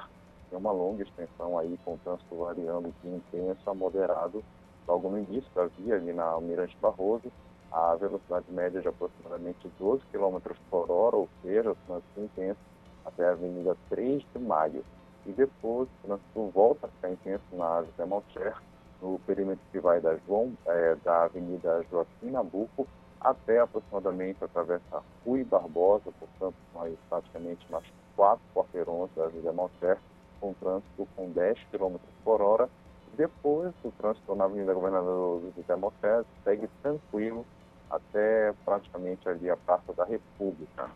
tem uma longa extensão aí, com trânsito variando de intenso a moderado, logo no início da via, ali na Almirante Barroso, a velocidade média de aproximadamente 12 km por hora, ou seja, o trânsito intenso até a Avenida 3 de Maio. E depois o trânsito volta a ficar intenso na José Malcher, no perímetro que vai da, João, é, da Avenida Joaquim Nabuco até aproximadamente através da Rui Barbosa, portanto, nós praticamente nas quatro quarteirões da José Malcher, com trânsito com 10 km por hora. Depois, o trânsito na Avenida Governador José Malcher segue tranquilo até praticamente ali a Praça da República.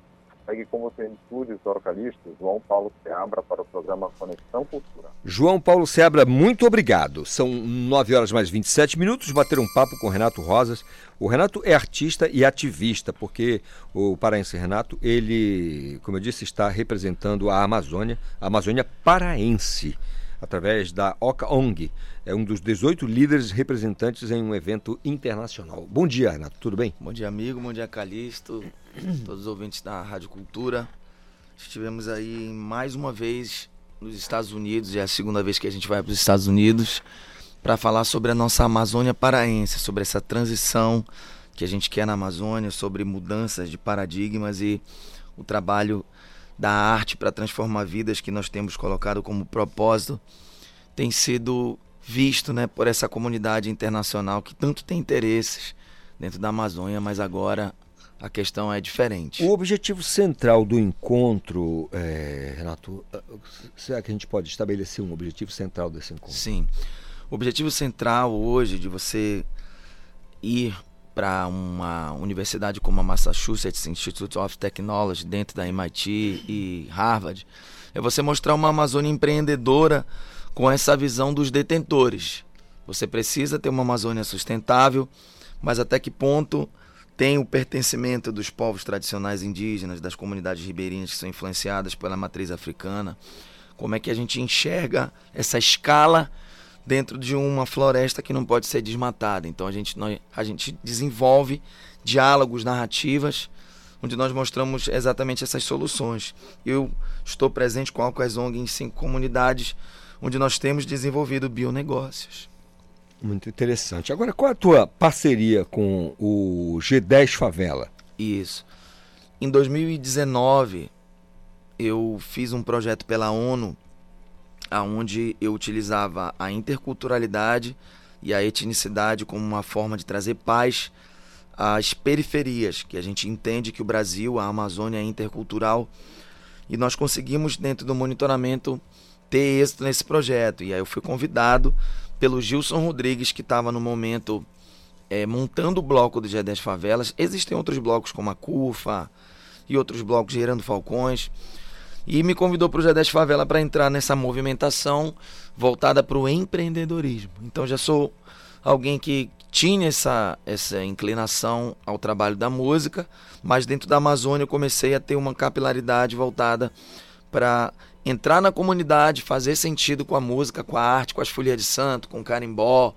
Segue com você em estúdios, Doro Calixto, João Paulo Seabra para o programa Conexão Cultura. João Paulo Seabra, muito obrigado. São 9 horas mais 27 minutos, bater um papo com o Renato Rosas. O Renato é artista e ativista, porque o paraense Renato, ele, como eu disse, está representando a Amazônia, a Amazônia paraense através da Oca ONG. É um dos 18 líderes representantes em um evento internacional. Bom dia, Renato, tudo bem? Bom dia, amigo. Bom dia, Calixto. todos os ouvintes da Rádio Cultura. Estivemos aí mais uma vez nos Estados Unidos, é a segunda vez que a gente vai para os Estados Unidos para falar sobre a nossa Amazônia paraense, sobre essa transição que a gente quer na Amazônia, sobre mudanças de paradigmas e o trabalho da arte para transformar vidas que nós temos colocado como propósito tem sido visto né, por essa comunidade internacional que tanto tem interesses dentro da Amazônia, mas agora a questão é diferente. O objetivo central do encontro, é, Renato, será que a gente pode estabelecer um objetivo central desse encontro? Sim. O objetivo central hoje de você ir para uma universidade como a Massachusetts Institute of Technology, dentro da MIT e Harvard, é você mostrar uma Amazônia empreendedora com essa visão dos detentores. Você precisa ter uma Amazônia sustentável, mas até que ponto tem o pertencimento dos povos tradicionais indígenas, das comunidades ribeirinhas que são influenciadas pela matriz africana? Como é que a gente enxerga essa escala dentro de uma floresta que não pode ser desmatada. Então a gente, nós, a gente desenvolve diálogos, narrativas onde nós mostramos exatamente essas soluções. Eu estou presente com a Alcas ONG em cinco comunidades, onde nós temos desenvolvido bionegócios. Muito interessante. Agora, qual é a tua parceria com o G10 Favela? Isso. Em 2019, eu fiz um projeto pela ONU, aonde eu utilizava a interculturalidade e a etnicidade como uma forma de trazer paz às periferias, que a gente entende que o Brasil, a Amazônia é intercultural, e nós conseguimos dentro do monitoramento ter êxito nesse projeto. E aí eu fui convidado pelo Gilson Rodrigues, que estava no momento é, montando o bloco do G10 Favelas. Existem outros blocos como a CUFA e outros blocos gerando falcões. E me convidou para o G10 Favela para entrar nessa movimentação voltada para o empreendedorismo. Então já sou alguém que tinha essa, essa inclinação ao trabalho da música, mas dentro da Amazônia eu comecei a ter uma capilaridade voltada para entrar na comunidade, fazer sentido com a música, com a arte, com as folhas de santo, com o carimbó,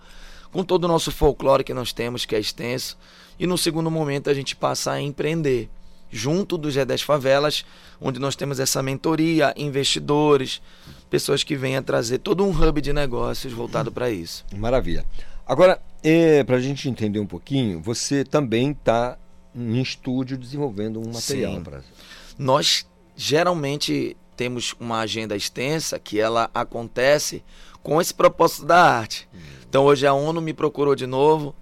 com todo o nosso folclore que nós temos, que é extenso. E no segundo momento a gente passa a empreender junto do G10 Favelas, onde nós temos essa mentoria, investidores, pessoas que vêm a trazer todo um hub de negócios voltado para isso. Maravilha. Agora, é, para a gente entender um pouquinho, você também está em estúdio desenvolvendo um material. Pra... Nós geralmente temos uma agenda extensa que ela acontece com esse propósito da arte. Hum. Então hoje a ONU me procurou de novo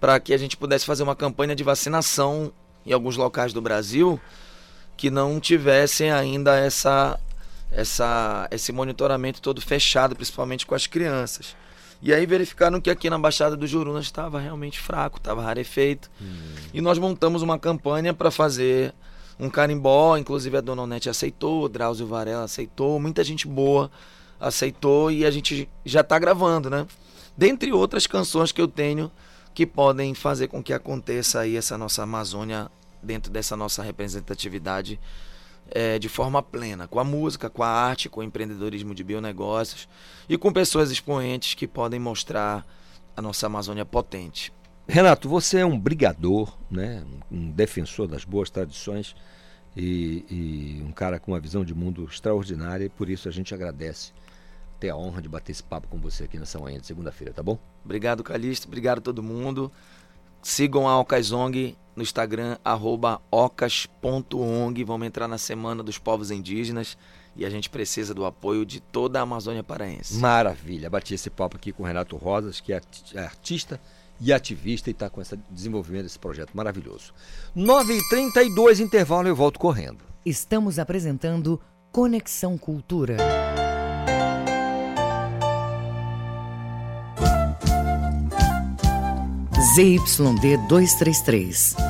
para que a gente pudesse fazer uma campanha de vacinação em alguns locais do Brasil que não tivessem ainda essa, essa, esse monitoramento todo fechado, principalmente com as crianças. E aí verificaram que aqui na Baixada do Jurunas estava realmente fraco, estava rarefeito. Hum. E nós montamos uma campanha para fazer um carimbó, inclusive a Dona Onete aceitou, o Drauzio Varela aceitou, muita gente boa aceitou e a gente já está gravando, né? Dentre outras canções que eu tenho que podem fazer com que aconteça aí essa nossa Amazônia dentro dessa nossa representatividade é, de forma plena, com a música, com a arte, com o empreendedorismo de bionegócios e com pessoas expoentes que podem mostrar a nossa Amazônia potente. Renato, você é um brigador, né? um defensor das boas tradições e, e, um cara com uma visão de mundo extraordinária e por isso a gente agradece ter a honra de bater esse papo com você aqui nessa manhã de segunda-feira, tá bom? Obrigado, Calixto. Obrigado a todo mundo. Sigam a Ocasong no Instagram, arroba ocas.ong. Vamos entrar na Semana dos Povos Indígenas e a gente precisa do apoio de toda a Amazônia Paraense. Maravilha. Bati esse papo aqui com o Renato Rosas, que é, é artista e ativista e está com esse desenvolvimento desse projeto maravilhoso. 9h32, intervalo, eu volto correndo. Estamos apresentando Conexão Cultura. ZYD 233,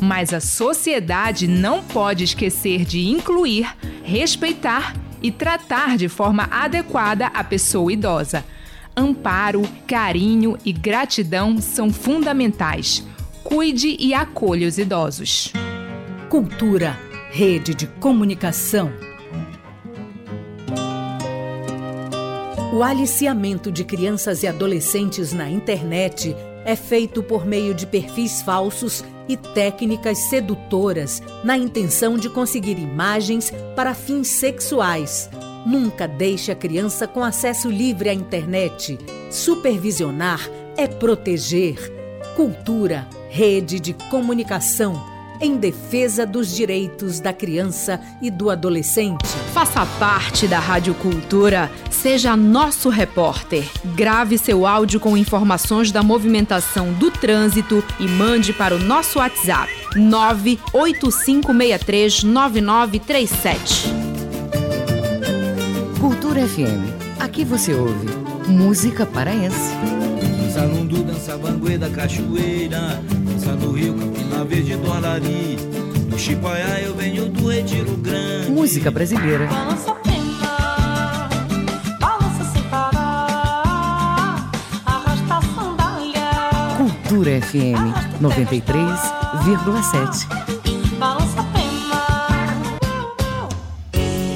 Mas a sociedade não pode esquecer de incluir, respeitar e tratar de forma adequada a pessoa idosa. Amparo, carinho e gratidão são fundamentais cuide e acolha os idosos. Cultura, rede de comunicação. O aliciamento de crianças e adolescentes na internet é feito por meio de perfis falsos e técnicas sedutoras na intenção de conseguir imagens para fins sexuais. Nunca deixe a criança com acesso livre à internet. Supervisionar é proteger. Cultura, rede de comunicação. Em defesa dos direitos da criança e do adolescente. Faça parte da Rádio Cultura, seja nosso repórter. Grave seu áudio com informações da movimentação do trânsito e mande para o nosso WhatsApp 985639937. Cultura FM. Aqui você ouve música paraense. Salundu dança banguê da cachoeira, do rio Campina Verde do Alari. Do Chipaiá eu venho do Retiro Grande. Música brasileira. Balança pena, balança sem parar, arrasta a sandália. Cultura FM 93,7.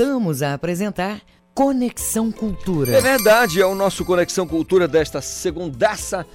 Voltamos a apresentar Conexão Cultura. É verdade, é o nosso Conexão Cultura desta segundaça.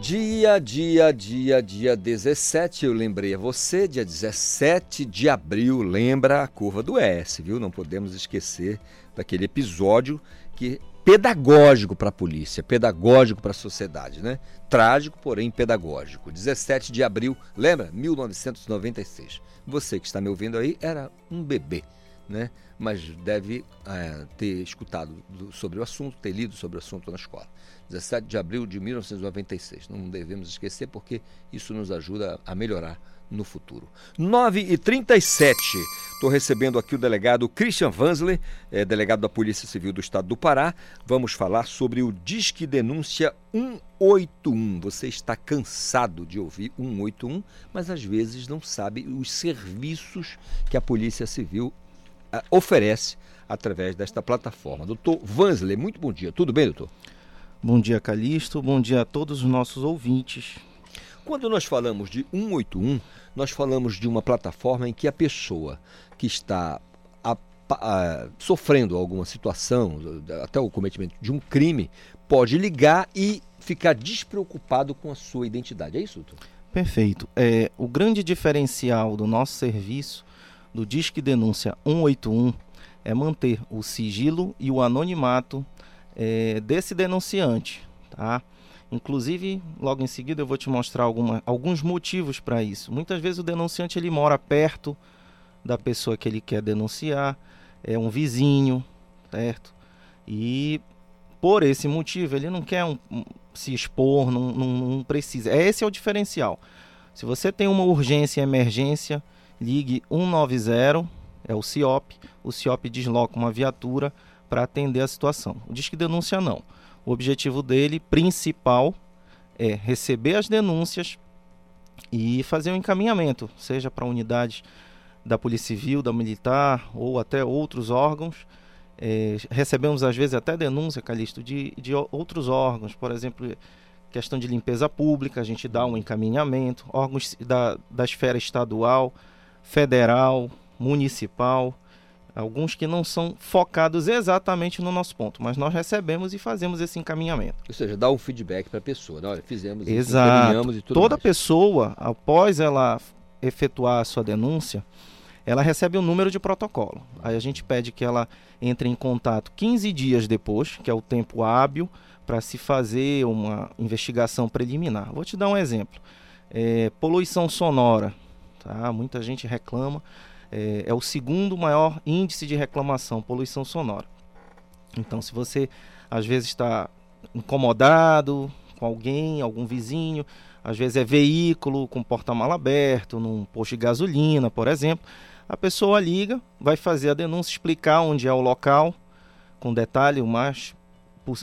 Dia, dia, dia, dia 17, eu lembrei a você, dia 17 de abril, lembra a curva do S, viu? Não podemos esquecer daquele episódio que pedagógico para a polícia, pedagógico para a sociedade, né? Trágico, porém pedagógico. 17 de abril, lembra? 1996. Você que está me ouvindo aí era um bebê, né? Mas deve é, ter escutado do, sobre o assunto, ter lido sobre o assunto na escola. 17 de abril de 1996. Não devemos esquecer porque isso nos ajuda a melhorar no futuro. 9 e 37 Estou recebendo aqui o delegado Christian Vansley, é, delegado da Polícia Civil do Estado do Pará. Vamos falar sobre o Disque Denúncia 181. Você está cansado de ouvir 181, mas às vezes não sabe os serviços que a Polícia Civil oferece através desta plataforma. Doutor Vansley, muito bom dia. Tudo bem, doutor? Bom dia, Calixto. Bom dia a todos os nossos ouvintes. Quando nós falamos de 181, nós falamos de uma plataforma em que a pessoa que está a, a, sofrendo alguma situação, até o cometimento de um crime, pode ligar e ficar despreocupado com a sua identidade. É isso, doutor? Perfeito. É, o grande diferencial do nosso serviço, do Disque Denúncia 181, é manter o sigilo e o anonimato é, desse denunciante, tá? Inclusive, logo em seguida eu vou te mostrar alguma, alguns motivos para isso. Muitas vezes o denunciante ele mora perto da pessoa que ele quer denunciar, é um vizinho, certo? E por esse motivo ele não quer um, um, se expor, não, não, não precisa. Esse é o diferencial. Se você tem uma urgência e emergência, ligue 190, é o CIOP. O CIOP desloca uma viatura para atender a situação. O Disque Denúncia não. O objetivo dele principal é receber as denúncias e fazer um encaminhamento, seja para unidades da Polícia Civil, da Militar ou até outros órgãos. É, recebemos às vezes até denúncia, Calixto, de, de outros órgãos, por exemplo, questão de limpeza pública, a gente dá um encaminhamento, órgãos da, da esfera estadual, federal, municipal, alguns que não são focados exatamente no nosso ponto, mas nós recebemos e fazemos esse encaminhamento. Ou seja, dá um feedback para a pessoa, né? olha, fizemos Exato. e tudo Toda mais. pessoa, após ela efetuar a sua denúncia, ela recebe um número de protocolo. Aí a gente pede que ela entre em contato 15 dias depois, que é o tempo hábil para se fazer uma investigação preliminar. Vou te dar um exemplo. É, poluição sonora, tá? Muita gente reclama é, é, o segundo maior índice de reclamação, poluição sonora. Então, se você às vezes está incomodado com alguém, algum vizinho, às vezes é veículo com porta-mala aberto, num posto de gasolina, por exemplo, a pessoa liga, vai fazer a denúncia, explicar onde é o local, com detalhe, o, mais,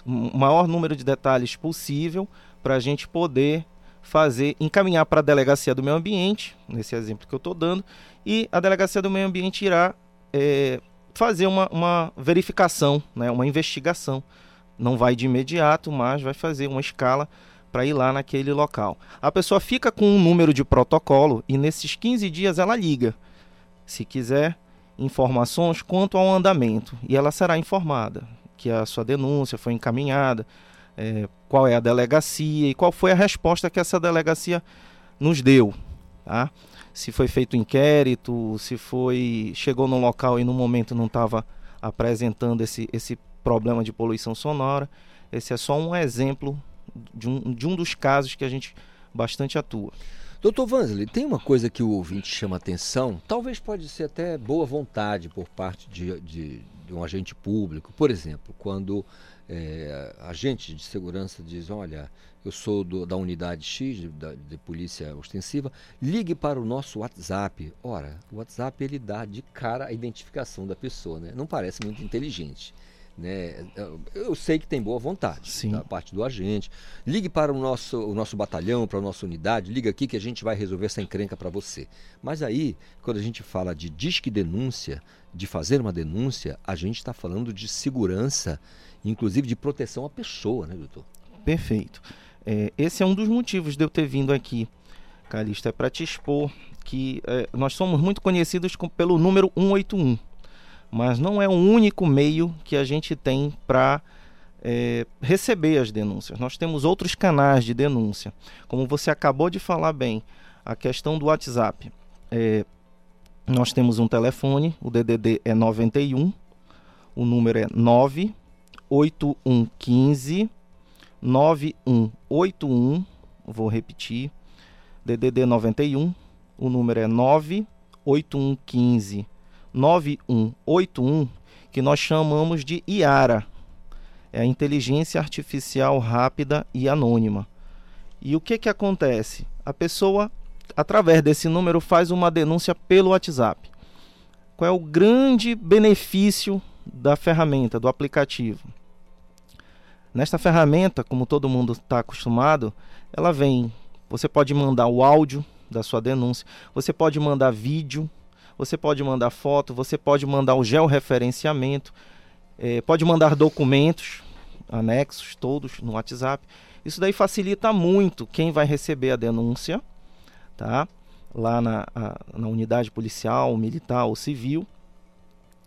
o maior número de detalhes possível, para a gente poder fazer, encaminhar para a delegacia do meio ambiente, nesse exemplo que eu estou dando, e a delegacia do meio ambiente irá é, fazer uma, uma verificação, né, uma investigação. Não vai de imediato, mas vai fazer uma escala para ir lá naquele local. A pessoa fica com um número de protocolo e nesses 15 dias ela liga. Se quiser informações quanto ao andamento e ela será informada que a sua denúncia foi encaminhada, é, qual é a delegacia e qual foi a resposta que essa delegacia nos deu, tá? Se foi feito inquérito, se foi chegou no local e no momento não estava apresentando esse, esse problema de poluição sonora. Esse é só um exemplo de um, de um dos casos que a gente bastante atua. Doutor Vansley, tem uma coisa que o ouvinte chama atenção, talvez pode ser até boa vontade por parte de, de, de um agente público. Por exemplo, quando é, agente de segurança diz, olha, eu sou do, da unidade X de, da, de polícia ostensiva, ligue para o nosso WhatsApp. Ora, o WhatsApp ele dá de cara a identificação da pessoa, né? Não parece muito inteligente. Né? Eu sei que tem boa vontade Sim. da parte do agente. Ligue para o nosso, o nosso batalhão, para a nossa unidade, liga aqui que a gente vai resolver essa encrenca para você. Mas aí, quando a gente fala de disque denúncia, de fazer uma denúncia, a gente está falando de segurança, inclusive de proteção à pessoa, né, doutor? Perfeito. É, esse é um dos motivos de eu ter vindo aqui, Calixto, é para te expor que é, nós somos muito conhecidos com, pelo número 181 mas não é o único meio que a gente tem para é, receber as denúncias. Nós temos outros canais de denúncia, como você acabou de falar bem, a questão do WhatsApp. É, nós temos um telefone, o DDD é 91, o número é 98115 9181, vou repetir, DDD 91, o número é 98115 9181, que nós chamamos de IARA. É a inteligência artificial rápida e anônima. E o que que acontece? A pessoa, através desse número, faz uma denúncia pelo WhatsApp. Qual é o grande benefício da ferramenta, do aplicativo? Nesta ferramenta, como todo mundo está acostumado, ela vem. Você pode mandar o áudio da sua denúncia, você pode mandar vídeo, você pode mandar foto, você pode mandar o georreferenciamento, é, pode mandar documentos, anexos, todos no WhatsApp. Isso daí facilita muito quem vai receber a denúncia, tá? Lá na, a, na unidade policial, militar ou civil,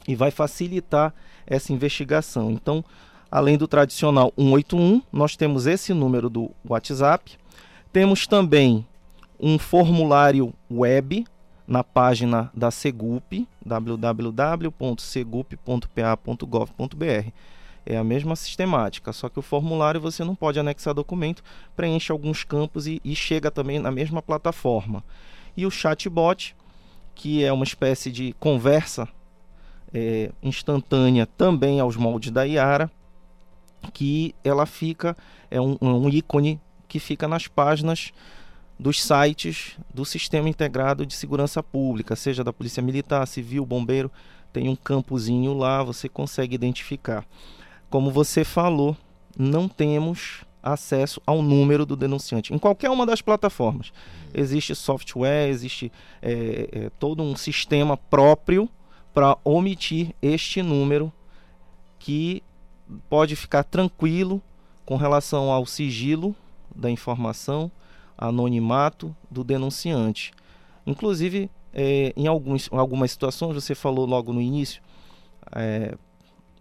e vai facilitar essa investigação. Então, além do tradicional 181, nós temos esse número do WhatsApp. Temos também um formulário web na página da Segup, www.segup.pa.gov.br. É a mesma sistemática, só que o formulário você não pode anexar documento, preenche alguns campos e, e chega também na mesma plataforma. E o chatbot, que é uma espécie de conversa é, instantânea também aos moldes da Iara, que ela fica, é um, um ícone que fica nas páginas dos sites do Sistema Integrado de Segurança Pública, seja da Polícia Militar, Civil, Bombeiro, tem um campozinho lá, você consegue identificar. Como você falou, não temos acesso ao número do denunciante em qualquer uma das plataformas. Existe software, existe é, é, todo um sistema próprio para omitir este número que pode ficar tranquilo com relação ao sigilo da informação, anonimato do denunciante. Inclusive, é, em alguns, algumas situações, você falou logo no início, é,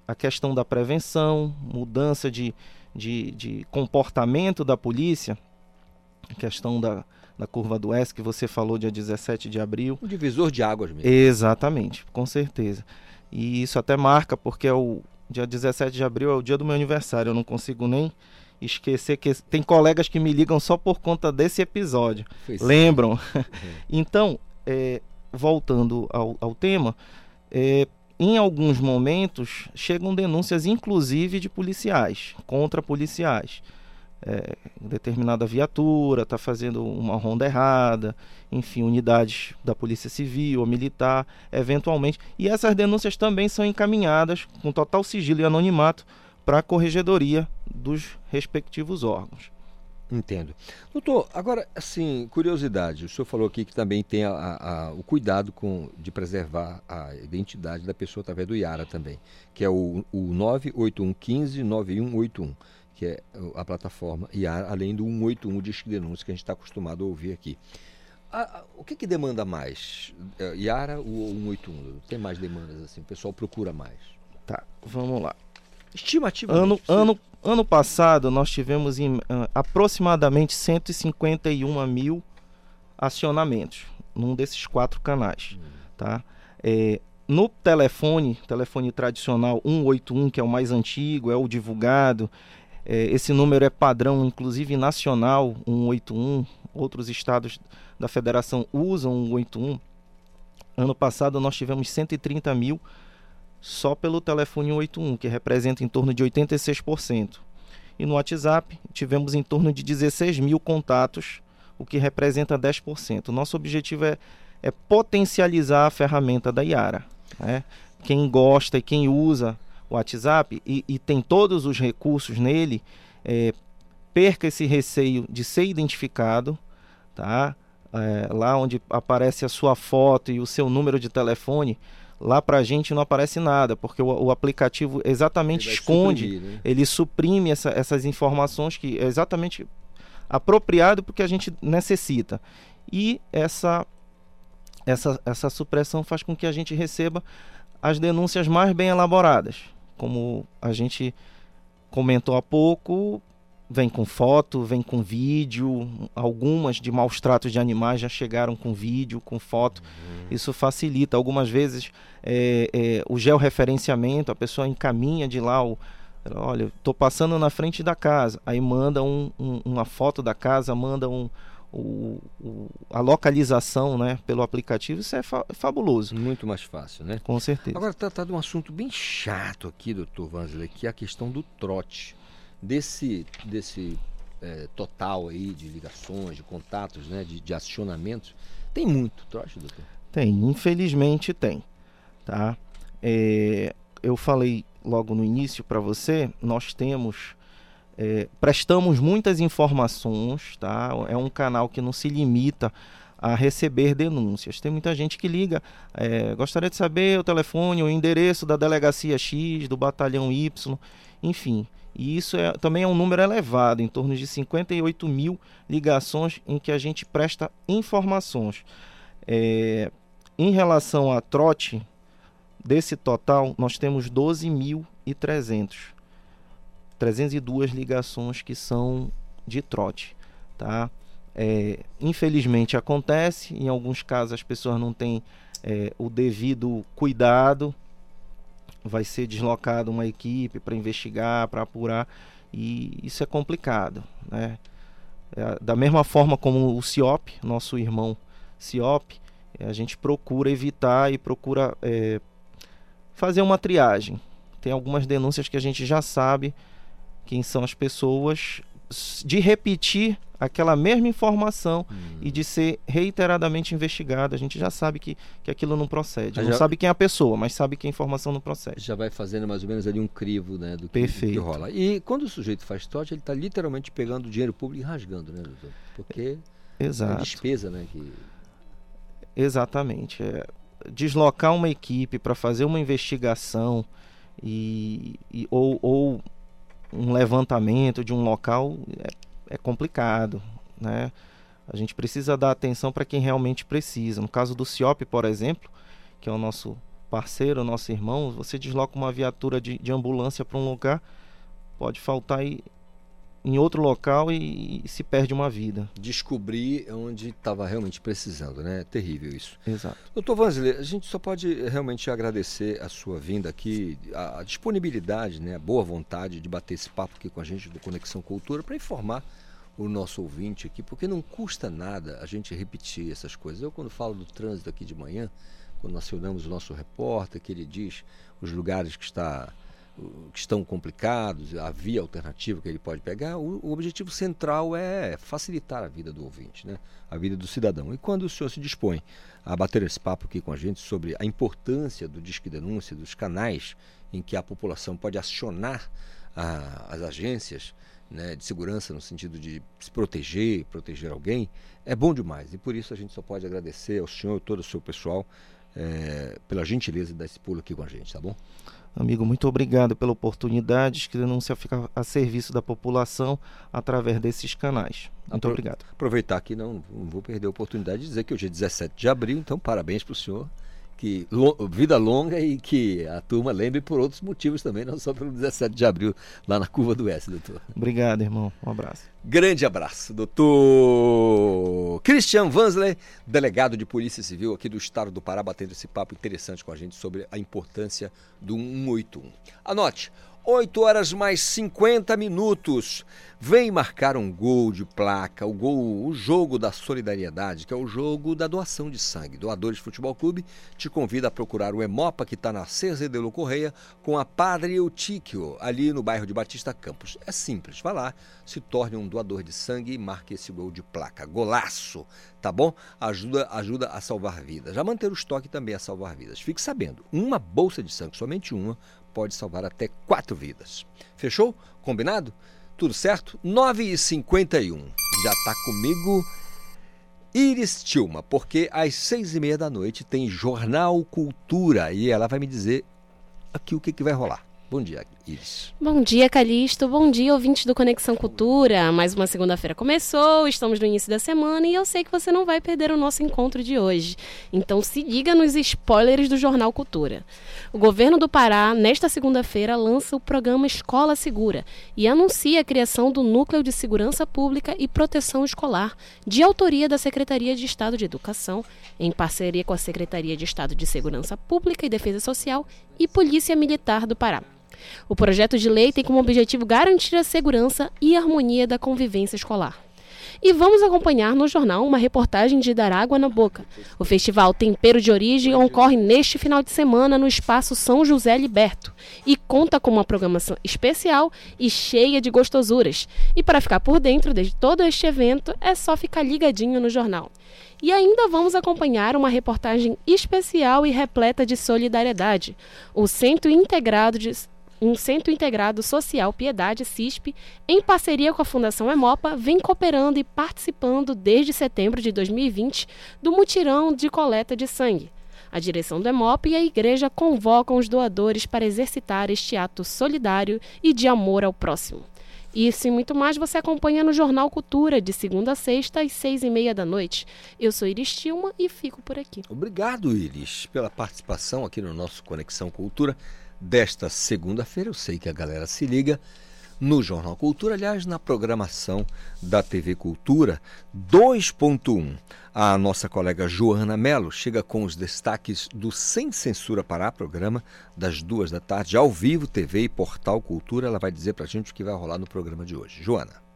a questão da prevenção, mudança de, de, de, comportamento da polícia, a questão da, da curva do S que você falou dia 17 de abril. O divisor de águas mesmo. Exatamente, com certeza. E isso até marca, porque é o dia 17 de abril é o dia do meu aniversário, eu não consigo nem esquecer que tem colegas que me ligam só por conta desse episódio. Foi Lembram? Uhum. então, é, voltando ao, ao tema, é, em alguns momentos chegam denúncias, inclusive de policiais, contra policiais. É, determinada viatura está fazendo uma ronda errada, enfim, unidades da Polícia Civil ou Militar, eventualmente. E essas denúncias também são encaminhadas com total sigilo e anonimato para a corregedoria dos respectivos órgãos. Entendo. Doutor, agora, assim, curiosidade, o senhor falou aqui que também tem a, a, o cuidado com, de preservar a identidade da pessoa através do IARA também, que é o, o 98115-9181, que é a plataforma IAR, além do 181 Disque Denúncia que a gente está acostumado a ouvir aqui. A- a- o que, que demanda mais? É, Iara ou 181? Tem mais demandas assim? O pessoal procura mais? Tá, vamos lá. Estimativa. Ano, ano, ano passado nós tivemos em, ah, aproximadamente 151 mil acionamentos num desses quatro canais, tá? É, no telefone, telefone tradicional 181, que é o mais antigo, é o divulgado, esse número é padrão, inclusive nacional 181, outros estados da federação usam 181. Ano passado nós tivemos 130 mil só pelo telefone 181, que representa em torno de 86%. E no WhatsApp tivemos em torno de 16 mil contatos, o que representa 10%. Nosso objetivo é, é potencializar a ferramenta da Iara. né? Quem gosta e quem usa WhatsApp e, e tem todos os recursos nele, é, perca esse receio de ser identificado, tá? É, lá onde aparece a sua foto e o seu número de telefone, lá para a gente não aparece nada, porque o, o aplicativo exatamente Ele esconde, suprimir, né? ele suprime essa- essas informações que é exatamente apropriado porque a gente necessita. E essa, essa, essa supressão faz com que a gente receba as denúncias mais bem elaboradas. Como a gente comentou há pouco, vem com foto, vem com vídeo, algumas de maus tratos de animais já chegaram com vídeo, com foto. Isso facilita. Algumas vezes é, é, o georreferenciamento, a pessoa encaminha de lá o. Olha, estou passando na frente da casa. Aí manda um- um- uma foto da casa, manda um, o- o- a localização né, pelo aplicativo. Isso é fa- fabuloso. Muito mais fácil, né? Com certeza. Agora, tratar de um assunto bem chato aqui, doutor Vansley, que é a questão do trote. Desse, desse eh, total aí de ligações, de contatos, né, de, de acionamentos, tem muito trote, doutor? Tem, infelizmente tem, tá? É, eu falei logo no início para você, nós temos, é, prestamos muitas informações, tá? É um canal que não se limita a receber denúncias. Tem muita gente que liga, é, gostaria de saber o telefone, o endereço da delegacia X, do batalhão Y, enfim. E isso é, também é um número elevado, em torno de 58 mil ligações em que a gente presta informações. É, em relação a trote, desse total, nós temos 12.300. 302 ligações que são de trote, tá? É, infelizmente acontece, em alguns casos as pessoas não têm é, o devido cuidado, vai ser deslocada uma equipe para investigar, para apurar, e isso é complicado, né? É, da mesma forma como o CIOP, nosso irmão CIOP, é, a gente procura evitar e procura é, fazer uma triagem. Tem algumas denúncias que a gente já sabe quem são as pessoas, de repetir aquela mesma informação e de ser reiteradamente investigada. A gente já sabe que, que aquilo não procede. Mas não já- sabe quem é a pessoa, mas sabe que a informação não procede. Já vai fazendo mais ou menos ali um crivo, né, do que, do que Perfeito. rola. E quando o sujeito faz trote, ele está literalmente pegando o dinheiro público e rasgando, né, doutor? Porque é Exato. despesa, né, que Exatamente. É, deslocar uma equipe para fazer uma investigação e, e- ou, ou um levantamento de um local é, é complicado, né? A gente precisa dar atenção para quem realmente precisa. No caso do CIOP, por exemplo, que é o nosso parceiro, nosso irmão, você desloca uma viatura de, de ambulância para um lugar, pode faltar aí em outro local e, e se perde uma vida. descobrir onde estava realmente precisando, né? É terrível isso. Exato. Doutor Vanzler, a gente só pode realmente agradecer a sua vinda aqui, a, a disponibilidade, né, a boa vontade de bater esse papo aqui com a gente do Conexão Cultura para informar o nosso ouvinte aqui, porque não custa nada a gente repetir essas coisas. Eu, quando falo do trânsito aqui de manhã, quando nós acionamos o nosso repórter, que ele diz os lugares que, está, que estão complicados, a via alternativa que ele pode pegar, o, o objetivo central é facilitar a vida do ouvinte, né? a vida do cidadão. E quando o senhor se dispõe a bater esse papo aqui com a gente sobre a importância do Disque Denúncia, dos canais em que a população pode acionar a- as agências né, de segurança no sentido de se proteger, proteger alguém, é bom demais. E por isso a gente só pode agradecer ao senhor e todo o seu pessoal é, pela gentileza de dar esse pulo aqui com a gente, tá bom? Amigo, muito obrigado pela oportunidade. Que denúncia fica a serviço da população através desses canais. Muito Apro- obrigado. Aproveitar aqui, não, não vou perder a oportunidade de dizer que hoje é 17 de abril, então parabéns para o senhor. Que lo- vida longa e que a turma lembre por outros motivos também, não só pelo 17 de abril, lá na curva do S, doutor. Obrigado, irmão. Um abraço. Grande abraço, doutor Christian Vansley, delegado de Polícia Civil aqui do estado do Pará, batendo esse papo interessante com a gente sobre a importância do 181. Anote, 8 horas mais 50 minutos. Vem marcar um gol de placa, o gol, o jogo da solidariedade, que é o jogo da doação de sangue. Doadores Futebol Clube te convida a procurar o Emopa, que está na Cerzedelo Correia, com a Padre Eutíquio, ali no bairro de Batista Campos. É simples, vá lá, se torne um doador de sangue e marque esse gol de placa. Golaço, tá bom? Ajuda, ajuda a salvar vidas. A manter o estoque também a salvar vidas. Fique sabendo, uma bolsa de sangue, somente uma, pode salvar até quatro vidas. Fechou? Combinado? Tudo certo? 9h51. Já está comigo Iris Tilma, porque às seis e meia da noite tem Jornal Cultura e ela vai me dizer aqui o que, que vai rolar. Bom dia, Iris. Bom dia, Calixto. Bom dia, ouvintes do Conexão Cultura. Mais uma segunda-feira começou, estamos no início da semana e eu sei que você não vai perder o nosso encontro de hoje. Então se liga nos spoilers do Jornal Cultura. O governo do Pará, nesta segunda-feira, lança o programa Escola Segura e anuncia a criação do Núcleo de Segurança Pública e Proteção Escolar, de autoria da Secretaria de Estado de Educação, em parceria com a Secretaria de Estado de Segurança Pública e Defesa Social e Polícia Militar do Pará. O projeto de lei tem como objetivo garantir a segurança e harmonia da convivência escolar. E vamos acompanhar no jornal uma reportagem de Dar Água na Boca. O festival Tempero de Origem ocorre neste final de semana no Espaço São José Liberto e conta com uma programação especial e cheia de gostosuras. E para ficar por dentro de todo este evento, é só ficar ligadinho no jornal. E ainda vamos acompanhar uma reportagem especial e repleta de solidariedade. O Centro Integrado de um Centro Integrado Social Piedade CISP, em parceria com a Fundação Emopa, vem cooperando e participando desde setembro de 2020 do mutirão de coleta de sangue. A direção do Emopa e a igreja convocam os doadores para exercitar este ato solidário e de amor ao próximo. Isso e muito mais você acompanha no Jornal Cultura, de segunda a sexta, às seis e meia da noite. Eu sou Iris Tilma e fico por aqui. Obrigado, Iris, pela participação aqui no nosso Conexão Cultura desta segunda-feira. Eu sei que a galera se liga no Jornal Cultura, aliás, na programação da TV Cultura 2.1. A nossa colega Joana Melo chega com os destaques do Sem Censura Pará, programa das duas da tarde, ao vivo, TV e Portal Cultura. Ela vai dizer pra gente o que vai rolar no programa de hoje. Joana.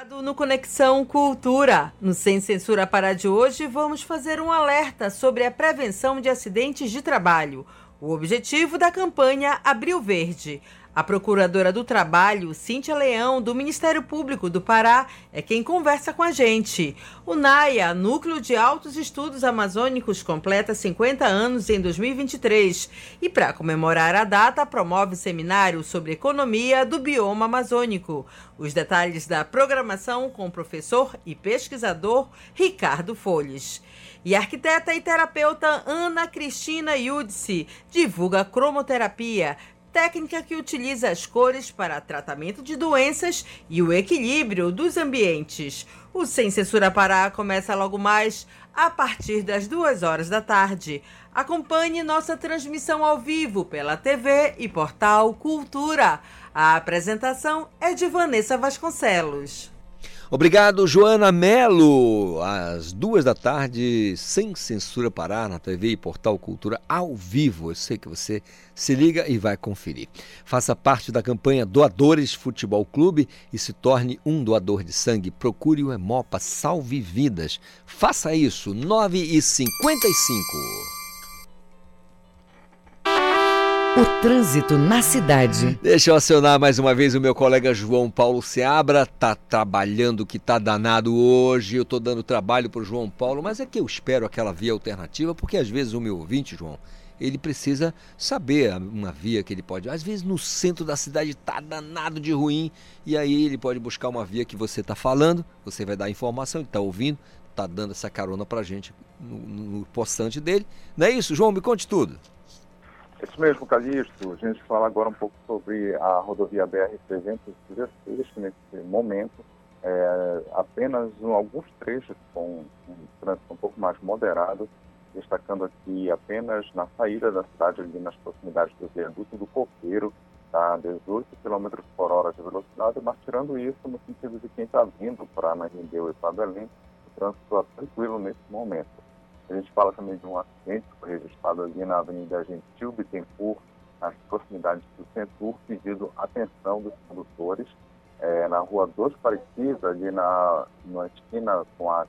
Ligado no Conexão Cultura. No Sem Censura Pará de hoje, vamos fazer um alerta sobre a prevenção de acidentes de trabalho. O objetivo da campanha Abril Verde. A procuradora do Trabalho, Cíntia Leão, do Ministério Público do Pará, é quem conversa com a gente. O NAIA, Núcleo de Altos Estudos Amazônicos, completa 50 anos em 2023 e, para comemorar a data, promove seminário sobre economia do bioma amazônico. Os detalhes da programação com o professor e pesquisador Ricardo Folhes. E a arquiteta e terapeuta Ana Cristina Yudice divulga cromoterapia, técnica que utiliza as cores para tratamento de doenças e o equilíbrio dos ambientes. O Sem Censura Pará começa logo mais a partir das duas horas da tarde. Acompanhe nossa transmissão ao vivo pela TV e portal Cultura. A apresentação é de Vanessa Vasconcelos. Obrigado, Joana Melo. Às duas da tarde, sem censura Pará, na TV e Portal Cultura ao vivo. Eu sei que você se liga e vai conferir. Faça parte da campanha Doadores Futebol Clube e se torne um doador de sangue. Procure o Emopa Salve Vidas. Faça isso, 9h55. O trânsito na cidade. Deixa eu acionar mais uma vez o meu colega João Paulo Seabra. Tá trabalhando que tá danado hoje. Eu tô dando trabalho pro João Paulo, mas é que eu espero aquela via alternativa, porque às vezes o meu ouvinte, João, ele precisa saber uma via que ele pode. Às vezes no centro da cidade tá danado de ruim, e aí ele pode buscar uma via que você tá falando, você vai dar informação, ele tá ouvindo, tá dando essa carona pra gente no, no, no postante dele. Não é isso, João? Me conte tudo. Isso mesmo, Calixto. A gente fala agora um pouco sobre a rodovia BR-316, que nesse momento é, apenas alguns trechos com um trânsito um pouco mais moderado, destacando aqui apenas na saída da cidade, ali nas proximidades do viaduto do Coqueiro, tá 18 km por hora de velocidade, mas tirando isso, no sentido de quem está vindo para Narindeu e para Belém, o trânsito está tranquilo nesse momento. A gente fala também de um acidente que foi registrado ali na Avenida Gentil Bittencourt, nas proximidades do Centur, pedindo atenção dos condutores. É, na rua Dos Parecidos, ali na, na esquina com a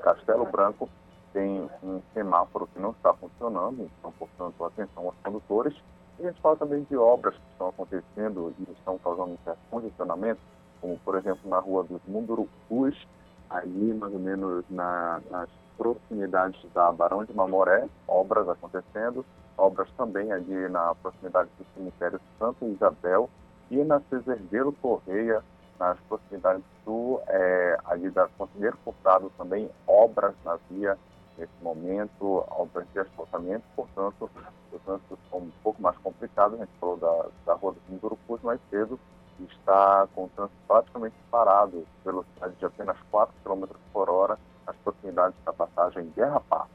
Castelo Branco, tem um semáforo que não está funcionando, então, portanto, atenção aos condutores. A gente fala também de obras que estão acontecendo e estão causando um certo congestionamento, como, por exemplo, na rua dos Mundurucus, ali mais ou menos na, nas proximidades da Barão de Mamoré, obras acontecendo, obras também ali na proximidade do cemitério Santa Isabel e na Cesardeiro Correia, nas proximidades do, é, ali da Conselheiro Furtado também, obras na via nesse momento, obras de asfaltamento, portanto, o trânsito ficou um pouco mais complicado, a gente falou da, da rua do Mundurucus mais cedo, está com o trânsito praticamente parado, velocidade de apenas 4 km por hora, nas proximidades da passagem Guerra Pá.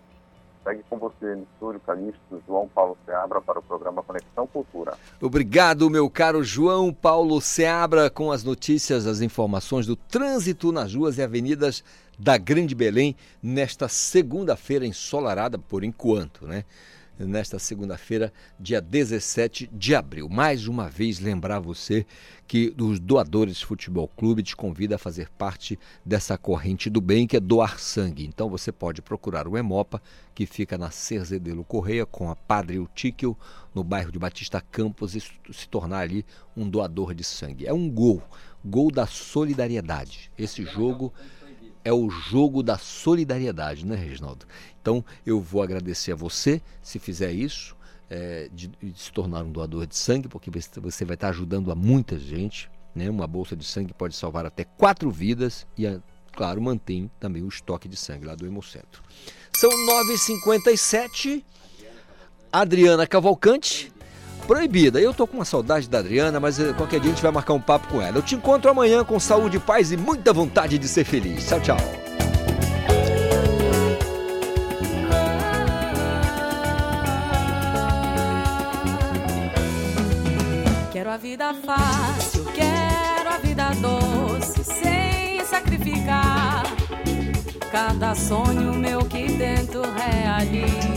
Segue com você no Calixto, João Paulo Seabra, para o programa Conexão Cultura. Obrigado, meu caro João Paulo Seabra, com as notícias, as informações do trânsito nas ruas e avenidas da Grande Belém nesta segunda-feira ensolarada, por enquanto, né? Nesta segunda-feira, dia 17 de abril. Mais uma vez, lembrar você que os doadores Futebol Clube te convida a fazer parte dessa corrente do bem, que é doar sangue. Então você pode procurar o Hemopa, que fica na Cerzedelo Correia, com a Padre Eutíquio, no bairro de Batista Campos, e se tornar ali um doador de sangue. É um gol, gol da solidariedade. Esse jogo é o jogo da solidariedade, né, Reginaldo? Então eu vou agradecer a você se fizer isso, é, de, de, se tornar um doador de sangue, porque você vai estar ajudando a muita gente. Né? Uma bolsa de sangue pode salvar até quatro vidas e, claro, mantém também o estoque de sangue lá do Hemocentro. São 9h57. Adriana Cavalcante proibida. Eu tô com uma saudade da Adriana, mas eh, qualquer dia a gente vai marcar um papo com ela. Eu te encontro amanhã com saúde, paz e muita vontade de ser feliz. Tchau, tchau. Quero a vida fácil, quero a vida doce, sem sacrificar. Cada sonho meu que dentro realiza.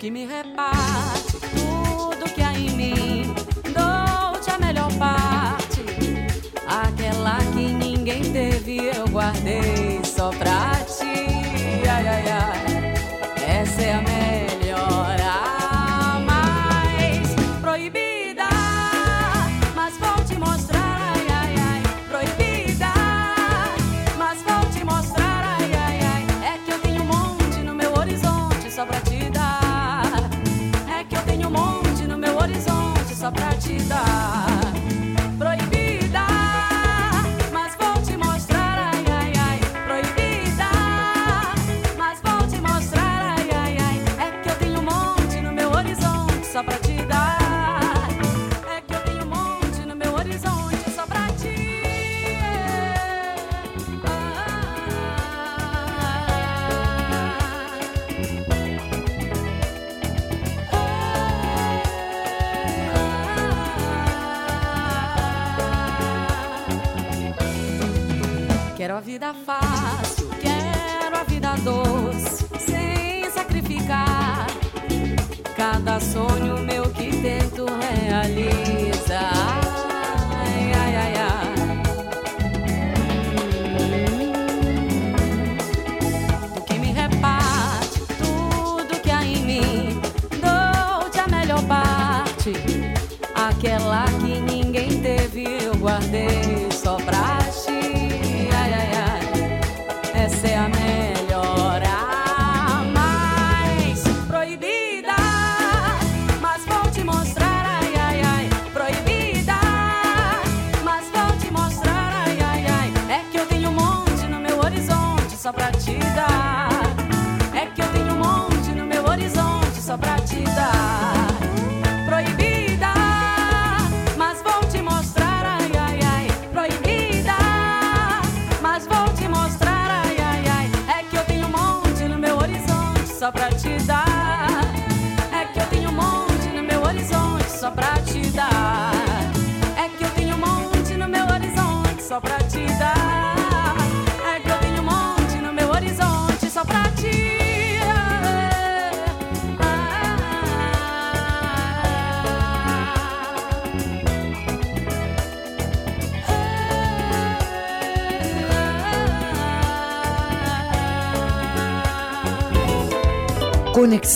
Que me reparte tudo que há em mim, dou-te a melhor parte. Aquela que ninguém teve, eu guardei só pra vida fácil,